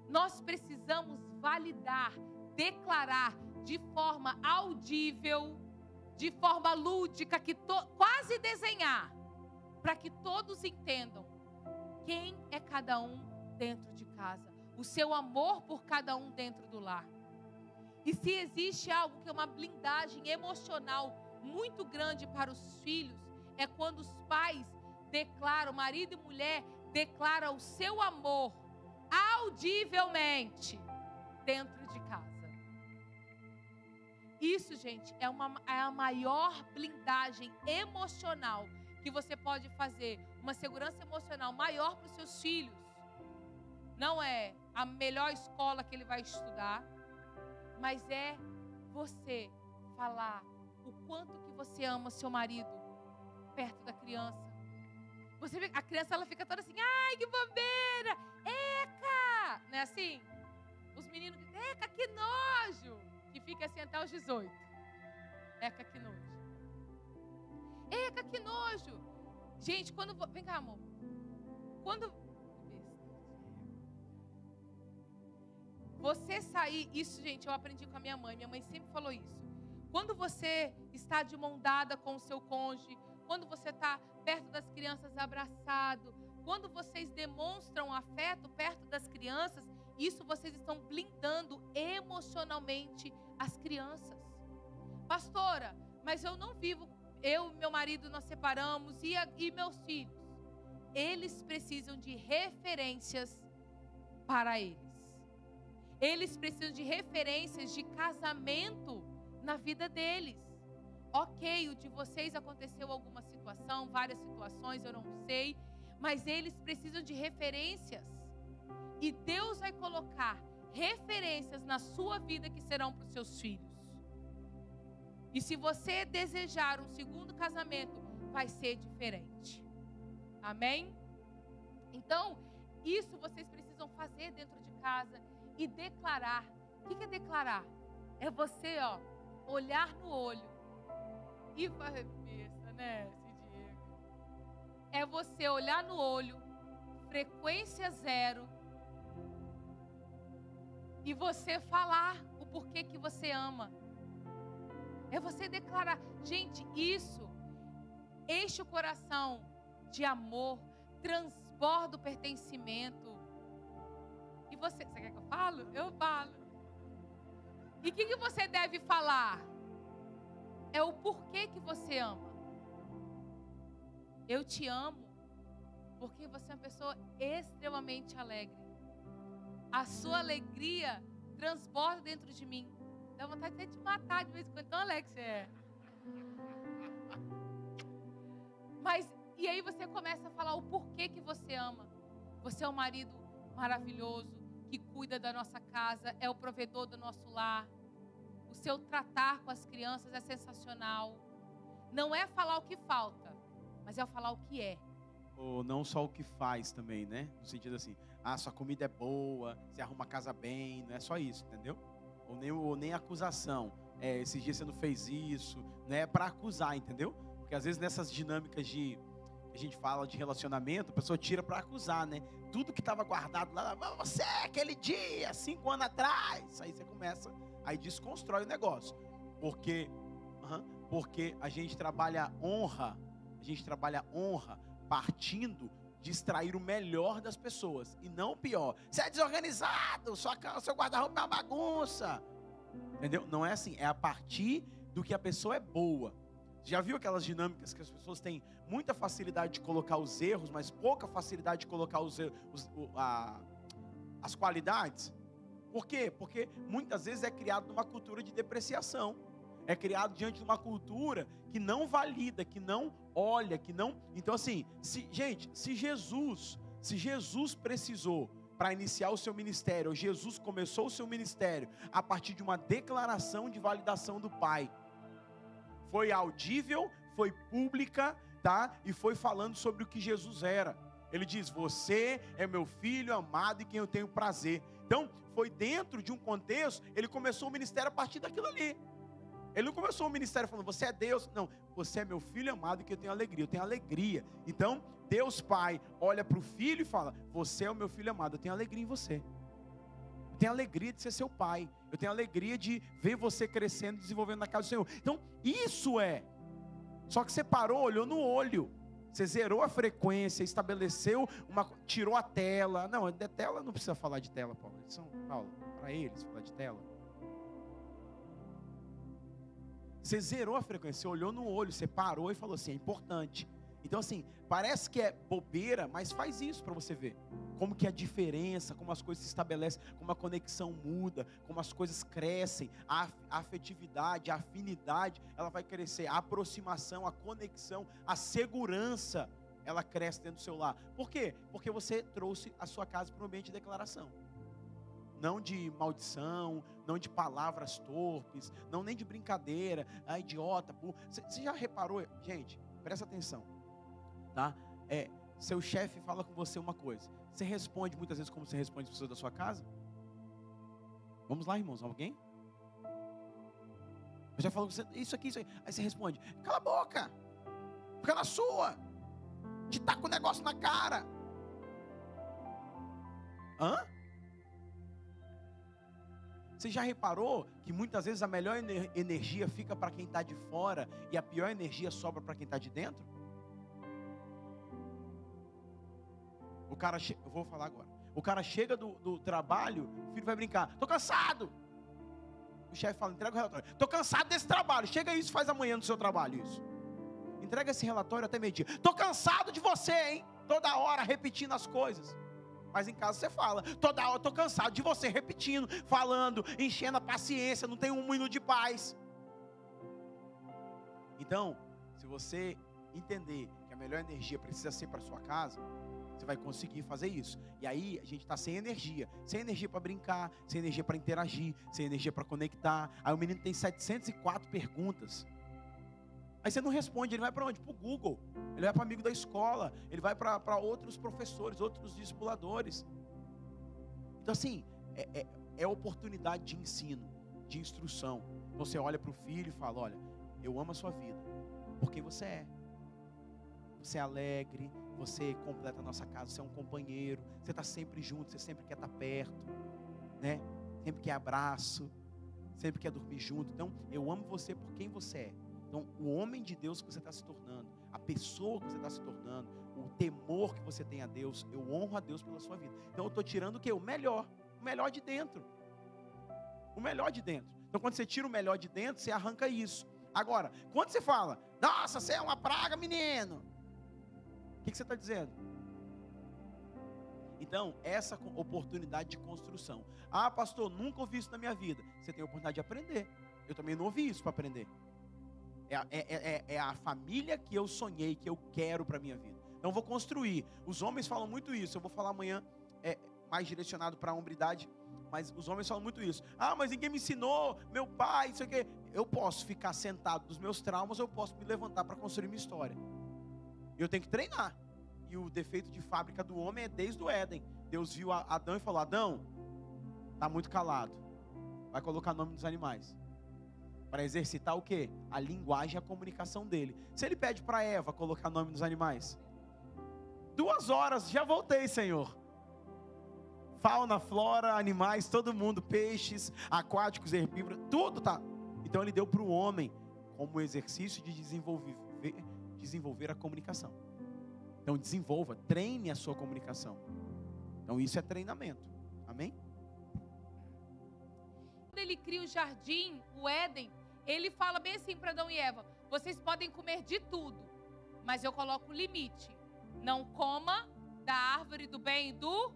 nós precisamos validar, declarar de forma audível, de forma lúdica, que to, quase desenhar, para que todos entendam quem é cada um dentro de casa o seu amor por cada um dentro do lar. E se existe algo que é uma blindagem emocional muito grande para os filhos, é quando os pais declaram, marido e mulher declaram o seu amor audivelmente dentro de casa. Isso, gente, é, uma, é a maior blindagem emocional que você pode fazer, uma segurança emocional maior para os seus filhos. Não é a melhor escola que ele vai estudar, mas é você falar o quanto que você ama seu marido perto da criança. Você a criança ela fica toda assim, ai que bobeira, eca, não é assim? os meninos dizem, eca, que nojo! Que fica assim até os 18. Eca, que nojo. Eca, que nojo! Gente, quando. Vem cá, amor. Quando. Você sair. Isso, gente, eu aprendi com a minha mãe. Minha mãe sempre falou isso. Quando você está de mão dada com o seu cônjuge, quando você está perto das crianças abraçado, quando vocês demonstram afeto perto das crianças, isso vocês estão blindando emocionalmente as crianças. Pastora, mas eu não vivo, eu e meu marido nós separamos e, a, e meus filhos. Eles precisam de referências para eles. Eles precisam de referências de casamento na vida deles. Ok, o de vocês aconteceu alguma situação, várias situações, eu não sei, mas eles precisam de referências. E Deus vai colocar referências na sua vida que serão para os seus filhos. E se você desejar um segundo casamento, vai ser diferente. Amém? Então, isso vocês precisam fazer dentro de casa e declarar. O que é declarar? É você, ó, olhar no olho e fazer besta, né, Diego? É você olhar no olho, frequência zero, e você falar o porquê que você ama. É você declarar, gente, isso enche o coração de amor, transborda o pertencimento. E você, você falo? Eu falo. E o que, que você deve falar? É o porquê que você ama. Eu te amo porque você é uma pessoa extremamente alegre. A sua alegria transborda dentro de mim. Dá vontade até de matar de vez em quando, tão alegre você é. Mas, e aí você começa a falar o porquê que você ama. Você é um marido maravilhoso, que cuida da nossa casa, é o provedor do nosso lar. O seu tratar com as crianças é sensacional. Não é falar o que falta, mas é falar o que é. Ou não só o que faz também, né? No sentido assim, ah, sua comida é boa, você arruma a casa bem, não é só isso, entendeu? Ou nem, ou nem acusação. É, esses dias você não fez isso, não é para acusar, entendeu? Porque às vezes nessas dinâmicas de gente fala de relacionamento, a pessoa tira para acusar, né? Tudo que estava guardado lá, você, aquele dia, cinco anos atrás, aí você começa, aí desconstrói o negócio, porque, porque a gente trabalha honra, a gente trabalha honra partindo de extrair o melhor das pessoas e não o pior. Você é desorganizado, sua, seu guarda-roupa é uma bagunça. Entendeu? Não é assim, é a partir do que a pessoa é boa. Já viu aquelas dinâmicas que as pessoas têm muita facilidade de colocar os erros, mas pouca facilidade de colocar os, os a, as qualidades? Por quê? Porque muitas vezes é criado numa cultura de depreciação. É criado diante de uma cultura que não valida, que não olha, que não. Então, assim, se, gente, se Jesus, se Jesus precisou para iniciar o seu ministério, ou Jesus começou o seu ministério a partir de uma declaração de validação do Pai foi audível, foi pública, tá? E foi falando sobre o que Jesus era. Ele diz: Você é meu filho amado e quem eu tenho prazer. Então, foi dentro de um contexto, ele começou o ministério a partir daquilo ali. Ele não começou o ministério falando, você é Deus. Não, você é meu filho amado que eu tenho alegria. Eu tenho alegria. Então, Deus Pai olha para o filho e fala: Você é o meu filho amado, eu tenho alegria em você tenho alegria de ser seu pai. Eu tenho alegria de ver você crescendo, desenvolvendo na casa do Senhor. Então, isso é. Só que você parou, olhou no olho. Você zerou a frequência, estabeleceu uma. tirou a tela. Não, de tela não precisa falar de tela, Paulo. São, Paulo, para eles falar de tela. Você zerou a frequência, você olhou no olho, você parou e falou assim: é importante. Então, assim, parece que é bobeira, mas faz isso para você ver. Como que a diferença, como as coisas se estabelecem, como a conexão muda, como as coisas crescem, a afetividade, a afinidade, ela vai crescer, a aproximação, a conexão, a segurança, ela cresce dentro do seu lar. Por quê? Porque você trouxe a sua casa para um ambiente de declaração. Não de maldição, não de palavras torpes, não nem de brincadeira, ah, idiota, Você já reparou? Gente, presta atenção tá? É, seu chefe fala com você uma coisa. Você responde muitas vezes como você responde as pessoas da sua casa? Vamos lá, irmãos, alguém? Eu já falou isso aqui, isso aí. Aí você responde: cala a boca, fica na sua, te tá com o negócio na cara. Hã? Você já reparou que muitas vezes a melhor energia fica para quem está de fora e a pior energia sobra para quem está de dentro? O cara, che... eu vou falar agora. O cara chega do, do trabalho, o filho vai brincar, tô cansado. O chefe fala, entrega o relatório. Tô cansado desse trabalho. Chega isso, faz amanhã no seu trabalho isso. Entrega esse relatório até meio-dia. Tô cansado de você, hein? Toda hora repetindo as coisas. Mas em casa você fala, toda hora tô cansado de você repetindo, falando, enchendo a paciência, não tem um minuto de paz. Então, se você entender que a melhor energia precisa ser para sua casa, você vai conseguir fazer isso. E aí a gente está sem energia, sem energia para brincar, sem energia para interagir, sem energia para conectar. Aí o menino tem 704 perguntas. Aí você não responde, ele vai para onde? Para o Google, ele vai para amigo da escola, ele vai para outros professores, outros discipuladores. Então, assim, é, é, é oportunidade de ensino, de instrução. Então, você olha para o filho e fala: Olha, eu amo a sua vida, por quem você é. Você é alegre, você completa a nossa casa, você é um companheiro, você está sempre junto, você sempre quer estar tá perto, né? Sempre quer abraço, sempre quer dormir junto. Então, eu amo você por quem você é. Então, o homem de Deus que você está se tornando, a pessoa que você está se tornando, o temor que você tem a Deus, eu honro a Deus pela sua vida. Então, eu estou tirando o que? O melhor, o melhor de dentro. O melhor de dentro. Então, quando você tira o melhor de dentro, você arranca isso. Agora, quando você fala, nossa, você é uma praga, menino. Que, que você está dizendo? Então, essa oportunidade de construção. Ah, pastor, nunca ouvi isso na minha vida. Você tem a oportunidade de aprender. Eu também não ouvi isso para aprender. É, é, é, é, a família que eu sonhei, que eu quero para a minha vida. Então, vou construir. Os homens falam muito isso. Eu vou falar amanhã é, mais direcionado para a hombridade. Mas os homens falam muito isso. Ah, mas ninguém me ensinou, meu pai, isso aqui. Eu posso ficar sentado dos meus traumas, eu posso me levantar para construir minha história. Eu tenho que treinar. E o defeito de fábrica do homem é desde o Éden. Deus viu Adão e falou: Adão, está muito calado. Vai colocar nome dos animais. Para exercitar o quê? A linguagem e a comunicação dele. Se ele pede para Eva colocar nome nos animais, duas horas, já voltei, Senhor. Fauna, flora, animais, todo mundo, peixes, aquáticos, herbívoros, tudo tá. Então ele deu para o homem como exercício de desenvolver desenvolver a comunicação. Então desenvolva, treine a sua comunicação. Então isso é treinamento. Amém? Quando ele cria o jardim, o Éden, ele fala bem assim para Adão e Eva: vocês podem comer de tudo, mas eu coloco um limite. Não coma da árvore do bem e do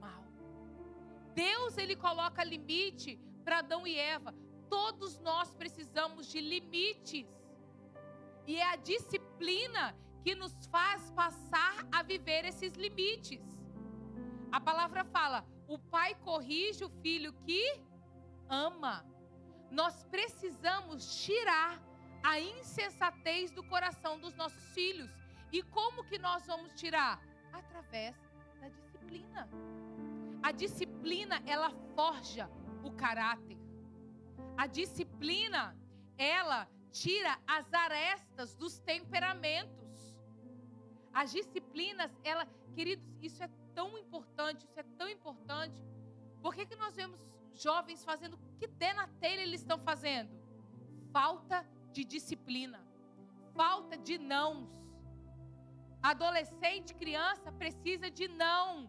mal. Deus ele coloca limite para Adão e Eva. Todos nós precisamos de limites. E é a disciplina que nos faz passar a viver esses limites. A palavra fala: o pai corrige o filho que ama. Nós precisamos tirar a insensatez do coração dos nossos filhos. E como que nós vamos tirar? Através da disciplina. A disciplina, ela forja o caráter. A disciplina, ela tira as arestas dos temperamentos. As disciplinas, ela, queridos, isso é tão importante, isso é tão importante. Por que, que nós vemos jovens fazendo o que der na telha eles estão fazendo? Falta de disciplina, falta de nãos. Adolescente, criança precisa de não.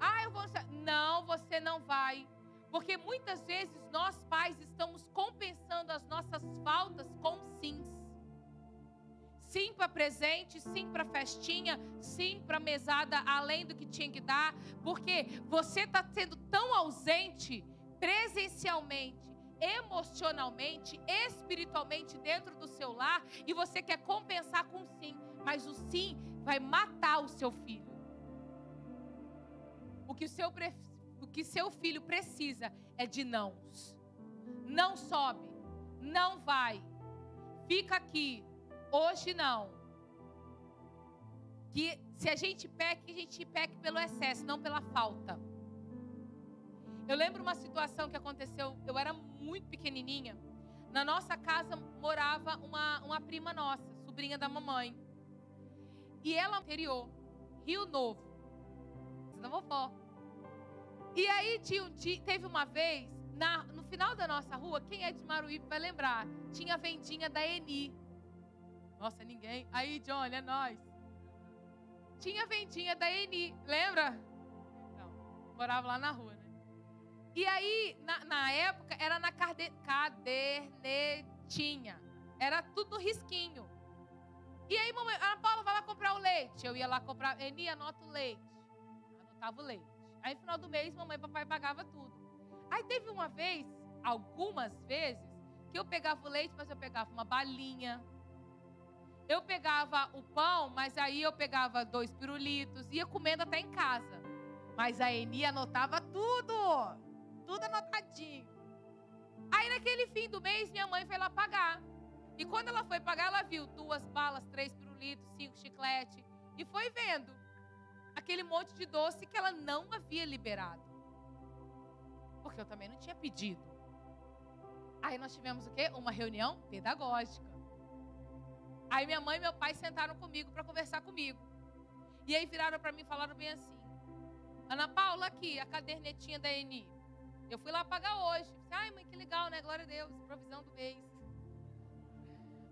Ah, eu vou. Não, você não vai. Porque muitas vezes nós pais estamos compensando as nossas faltas com sims. Sim para presente, sim para festinha, sim para mesada além do que tinha que dar, porque você está sendo tão ausente presencialmente, emocionalmente, espiritualmente dentro do seu lar e você quer compensar com sim, mas o sim vai matar o seu filho. O que o seu o que seu filho precisa é de nãos. Não sobe, não vai, fica aqui, hoje não. Que se a gente peca, a gente peque pelo excesso, não pela falta. Eu lembro uma situação que aconteceu, eu era muito pequenininha. Na nossa casa morava uma, uma prima nossa, sobrinha da mamãe. E ela anterior, Rio Novo, da vovó. E aí tinha, teve uma vez, na, no final da nossa rua, quem é de Maruípe vai lembrar, tinha a vendinha da Eni. Nossa, ninguém. Aí, Johnny, é nós. Tinha a vendinha da Eni, lembra? Então, morava lá na rua, né? E aí, na, na época, era na cadernetinha. Era tudo risquinho. E aí, mamãe, Paula vai lá comprar o leite. Eu ia lá comprar, Eni, anota o leite. Anotava o leite. Aí, no final do mês, mamãe e papai pagava tudo. Aí teve uma vez, algumas vezes, que eu pegava o leite, mas eu pegava uma balinha. Eu pegava o pão, mas aí eu pegava dois pirulitos, ia comendo até em casa. Mas a Eni anotava tudo tudo anotadinho. Aí naquele fim do mês, minha mãe foi lá pagar. E quando ela foi pagar, ela viu duas balas, três pirulitos, cinco chiclete. E foi vendo aquele monte de doce que ela não havia liberado. Porque eu também não tinha pedido. Aí nós tivemos o quê? Uma reunião pedagógica. Aí minha mãe e meu pai sentaram comigo para conversar comigo. E aí viraram para mim e falaram bem assim: Ana Paula, aqui, a cadernetinha da Eni. Eu fui lá pagar hoje. Ai, mãe, que legal, né? Glória a Deus, provisão do mês.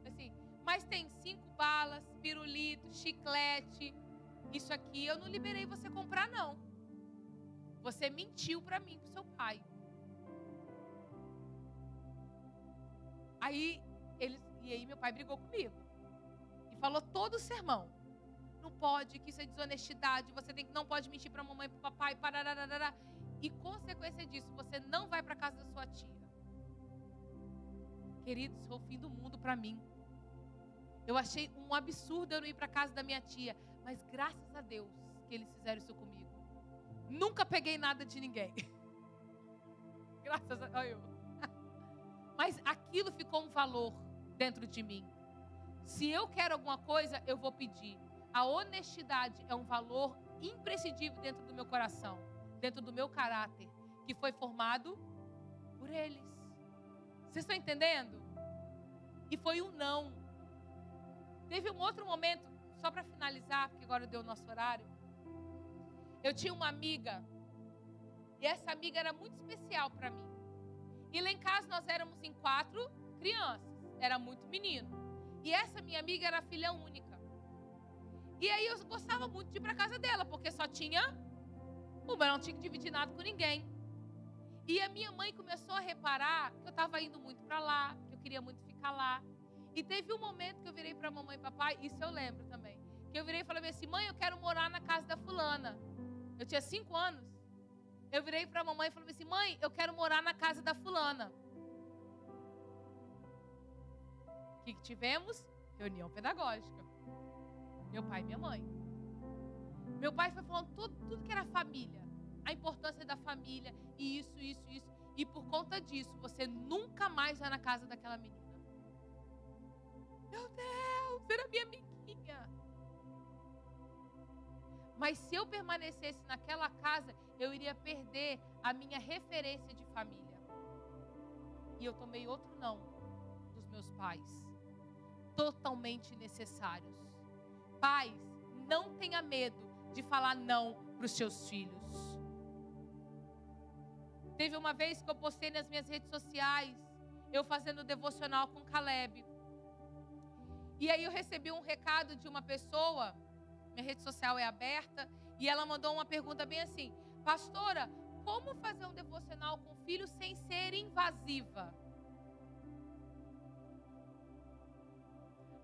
Assim, mas tem cinco balas, pirulito, chiclete. Isso aqui eu não liberei você comprar, não. Você mentiu para mim, pro seu pai. Aí eles, e aí meu pai brigou comigo e falou todo o sermão. Não pode, que isso é desonestidade. Você tem, não pode mentir para mamãe, para papai, pararararara. E consequência disso, você não vai para casa da sua tia. Queridos, foi o fim do mundo para mim. Eu achei um absurdo eu não ir para casa da minha tia, mas graças a Deus que eles fizeram isso comigo. Nunca peguei nada de ninguém. graças a Deus. Mas aquilo ficou um valor dentro de mim. Se eu quero alguma coisa, eu vou pedir. A honestidade é um valor imprescindível dentro do meu coração dentro do meu caráter, que foi formado por eles. Vocês estão entendendo? E foi um não. Teve um outro momento, só para finalizar, porque agora deu o nosso horário. Eu tinha uma amiga, e essa amiga era muito especial para mim. E lá em casa nós éramos em quatro crianças, era muito menino. E essa minha amiga era filha única. E aí eu gostava muito de ir para casa dela, porque só tinha uma, não tinha que dividir nada com ninguém. E a minha mãe começou a reparar que eu estava indo muito para lá, que eu queria muito ficar lá. E teve um momento que eu virei para mamãe e papai, isso eu lembro também. Que eu virei e falei assim: mãe, eu quero morar na casa da fulana. Eu tinha cinco anos. Eu virei para a mamãe e falei assim: mãe, eu quero morar na casa da fulana. O que, que tivemos? Reunião pedagógica. Meu pai e minha mãe. Meu pai foi falando tudo, tudo que era família a importância da família e isso, isso, isso. E por conta disso, você nunca mais vai na casa daquela menina. Meu Deus, era minha amiguinha. Mas se eu permanecesse naquela casa, eu iria perder a minha referência de família. E eu tomei outro não dos meus pais. Totalmente necessários. Pais, não tenha medo de falar não para os seus filhos. Teve uma vez que eu postei nas minhas redes sociais, eu fazendo devocional com Caleb. E aí eu recebi um recado de uma pessoa, minha rede social é aberta, e ela mandou uma pergunta bem assim: Pastora, como fazer um devocional com filho sem ser invasiva?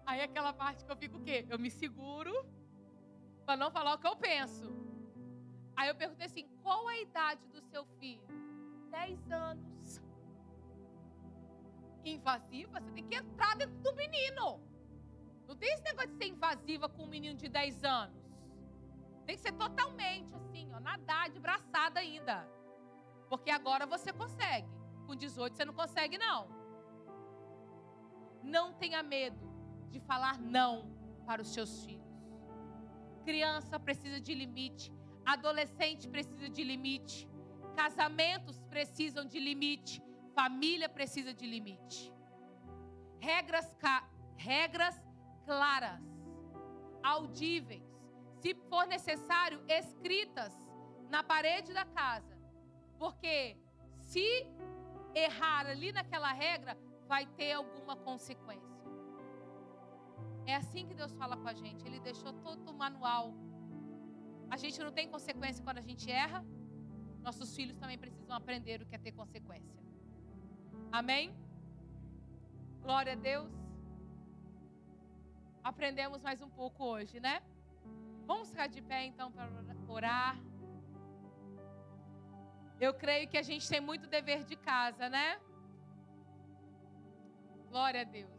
Aí aquela parte que eu fico o quê? Eu me seguro para não falar o que eu penso. Aí eu perguntei assim: qual a idade do seu filho? 10 anos. Invasiva, você tem que entrar dentro do menino. Não tem esse negócio de ser invasiva com um menino de 10 anos. Tem que ser totalmente assim, ó, nadar de braçada ainda. Porque agora você consegue. Com 18 você não consegue, não. Não tenha medo de falar não para os seus filhos. Criança precisa de limite. Adolescente precisa de limite. Casamentos precisam de limite, família precisa de limite. Regras, regras claras, audíveis, se for necessário, escritas na parede da casa. Porque se errar ali naquela regra, vai ter alguma consequência. É assim que Deus fala com a gente. Ele deixou todo o manual. A gente não tem consequência quando a gente erra. Nossos filhos também precisam aprender o que é ter consequência. Amém? Glória a Deus. Aprendemos mais um pouco hoje, né? Vamos ficar de pé então para orar. Eu creio que a gente tem muito dever de casa, né? Glória a Deus.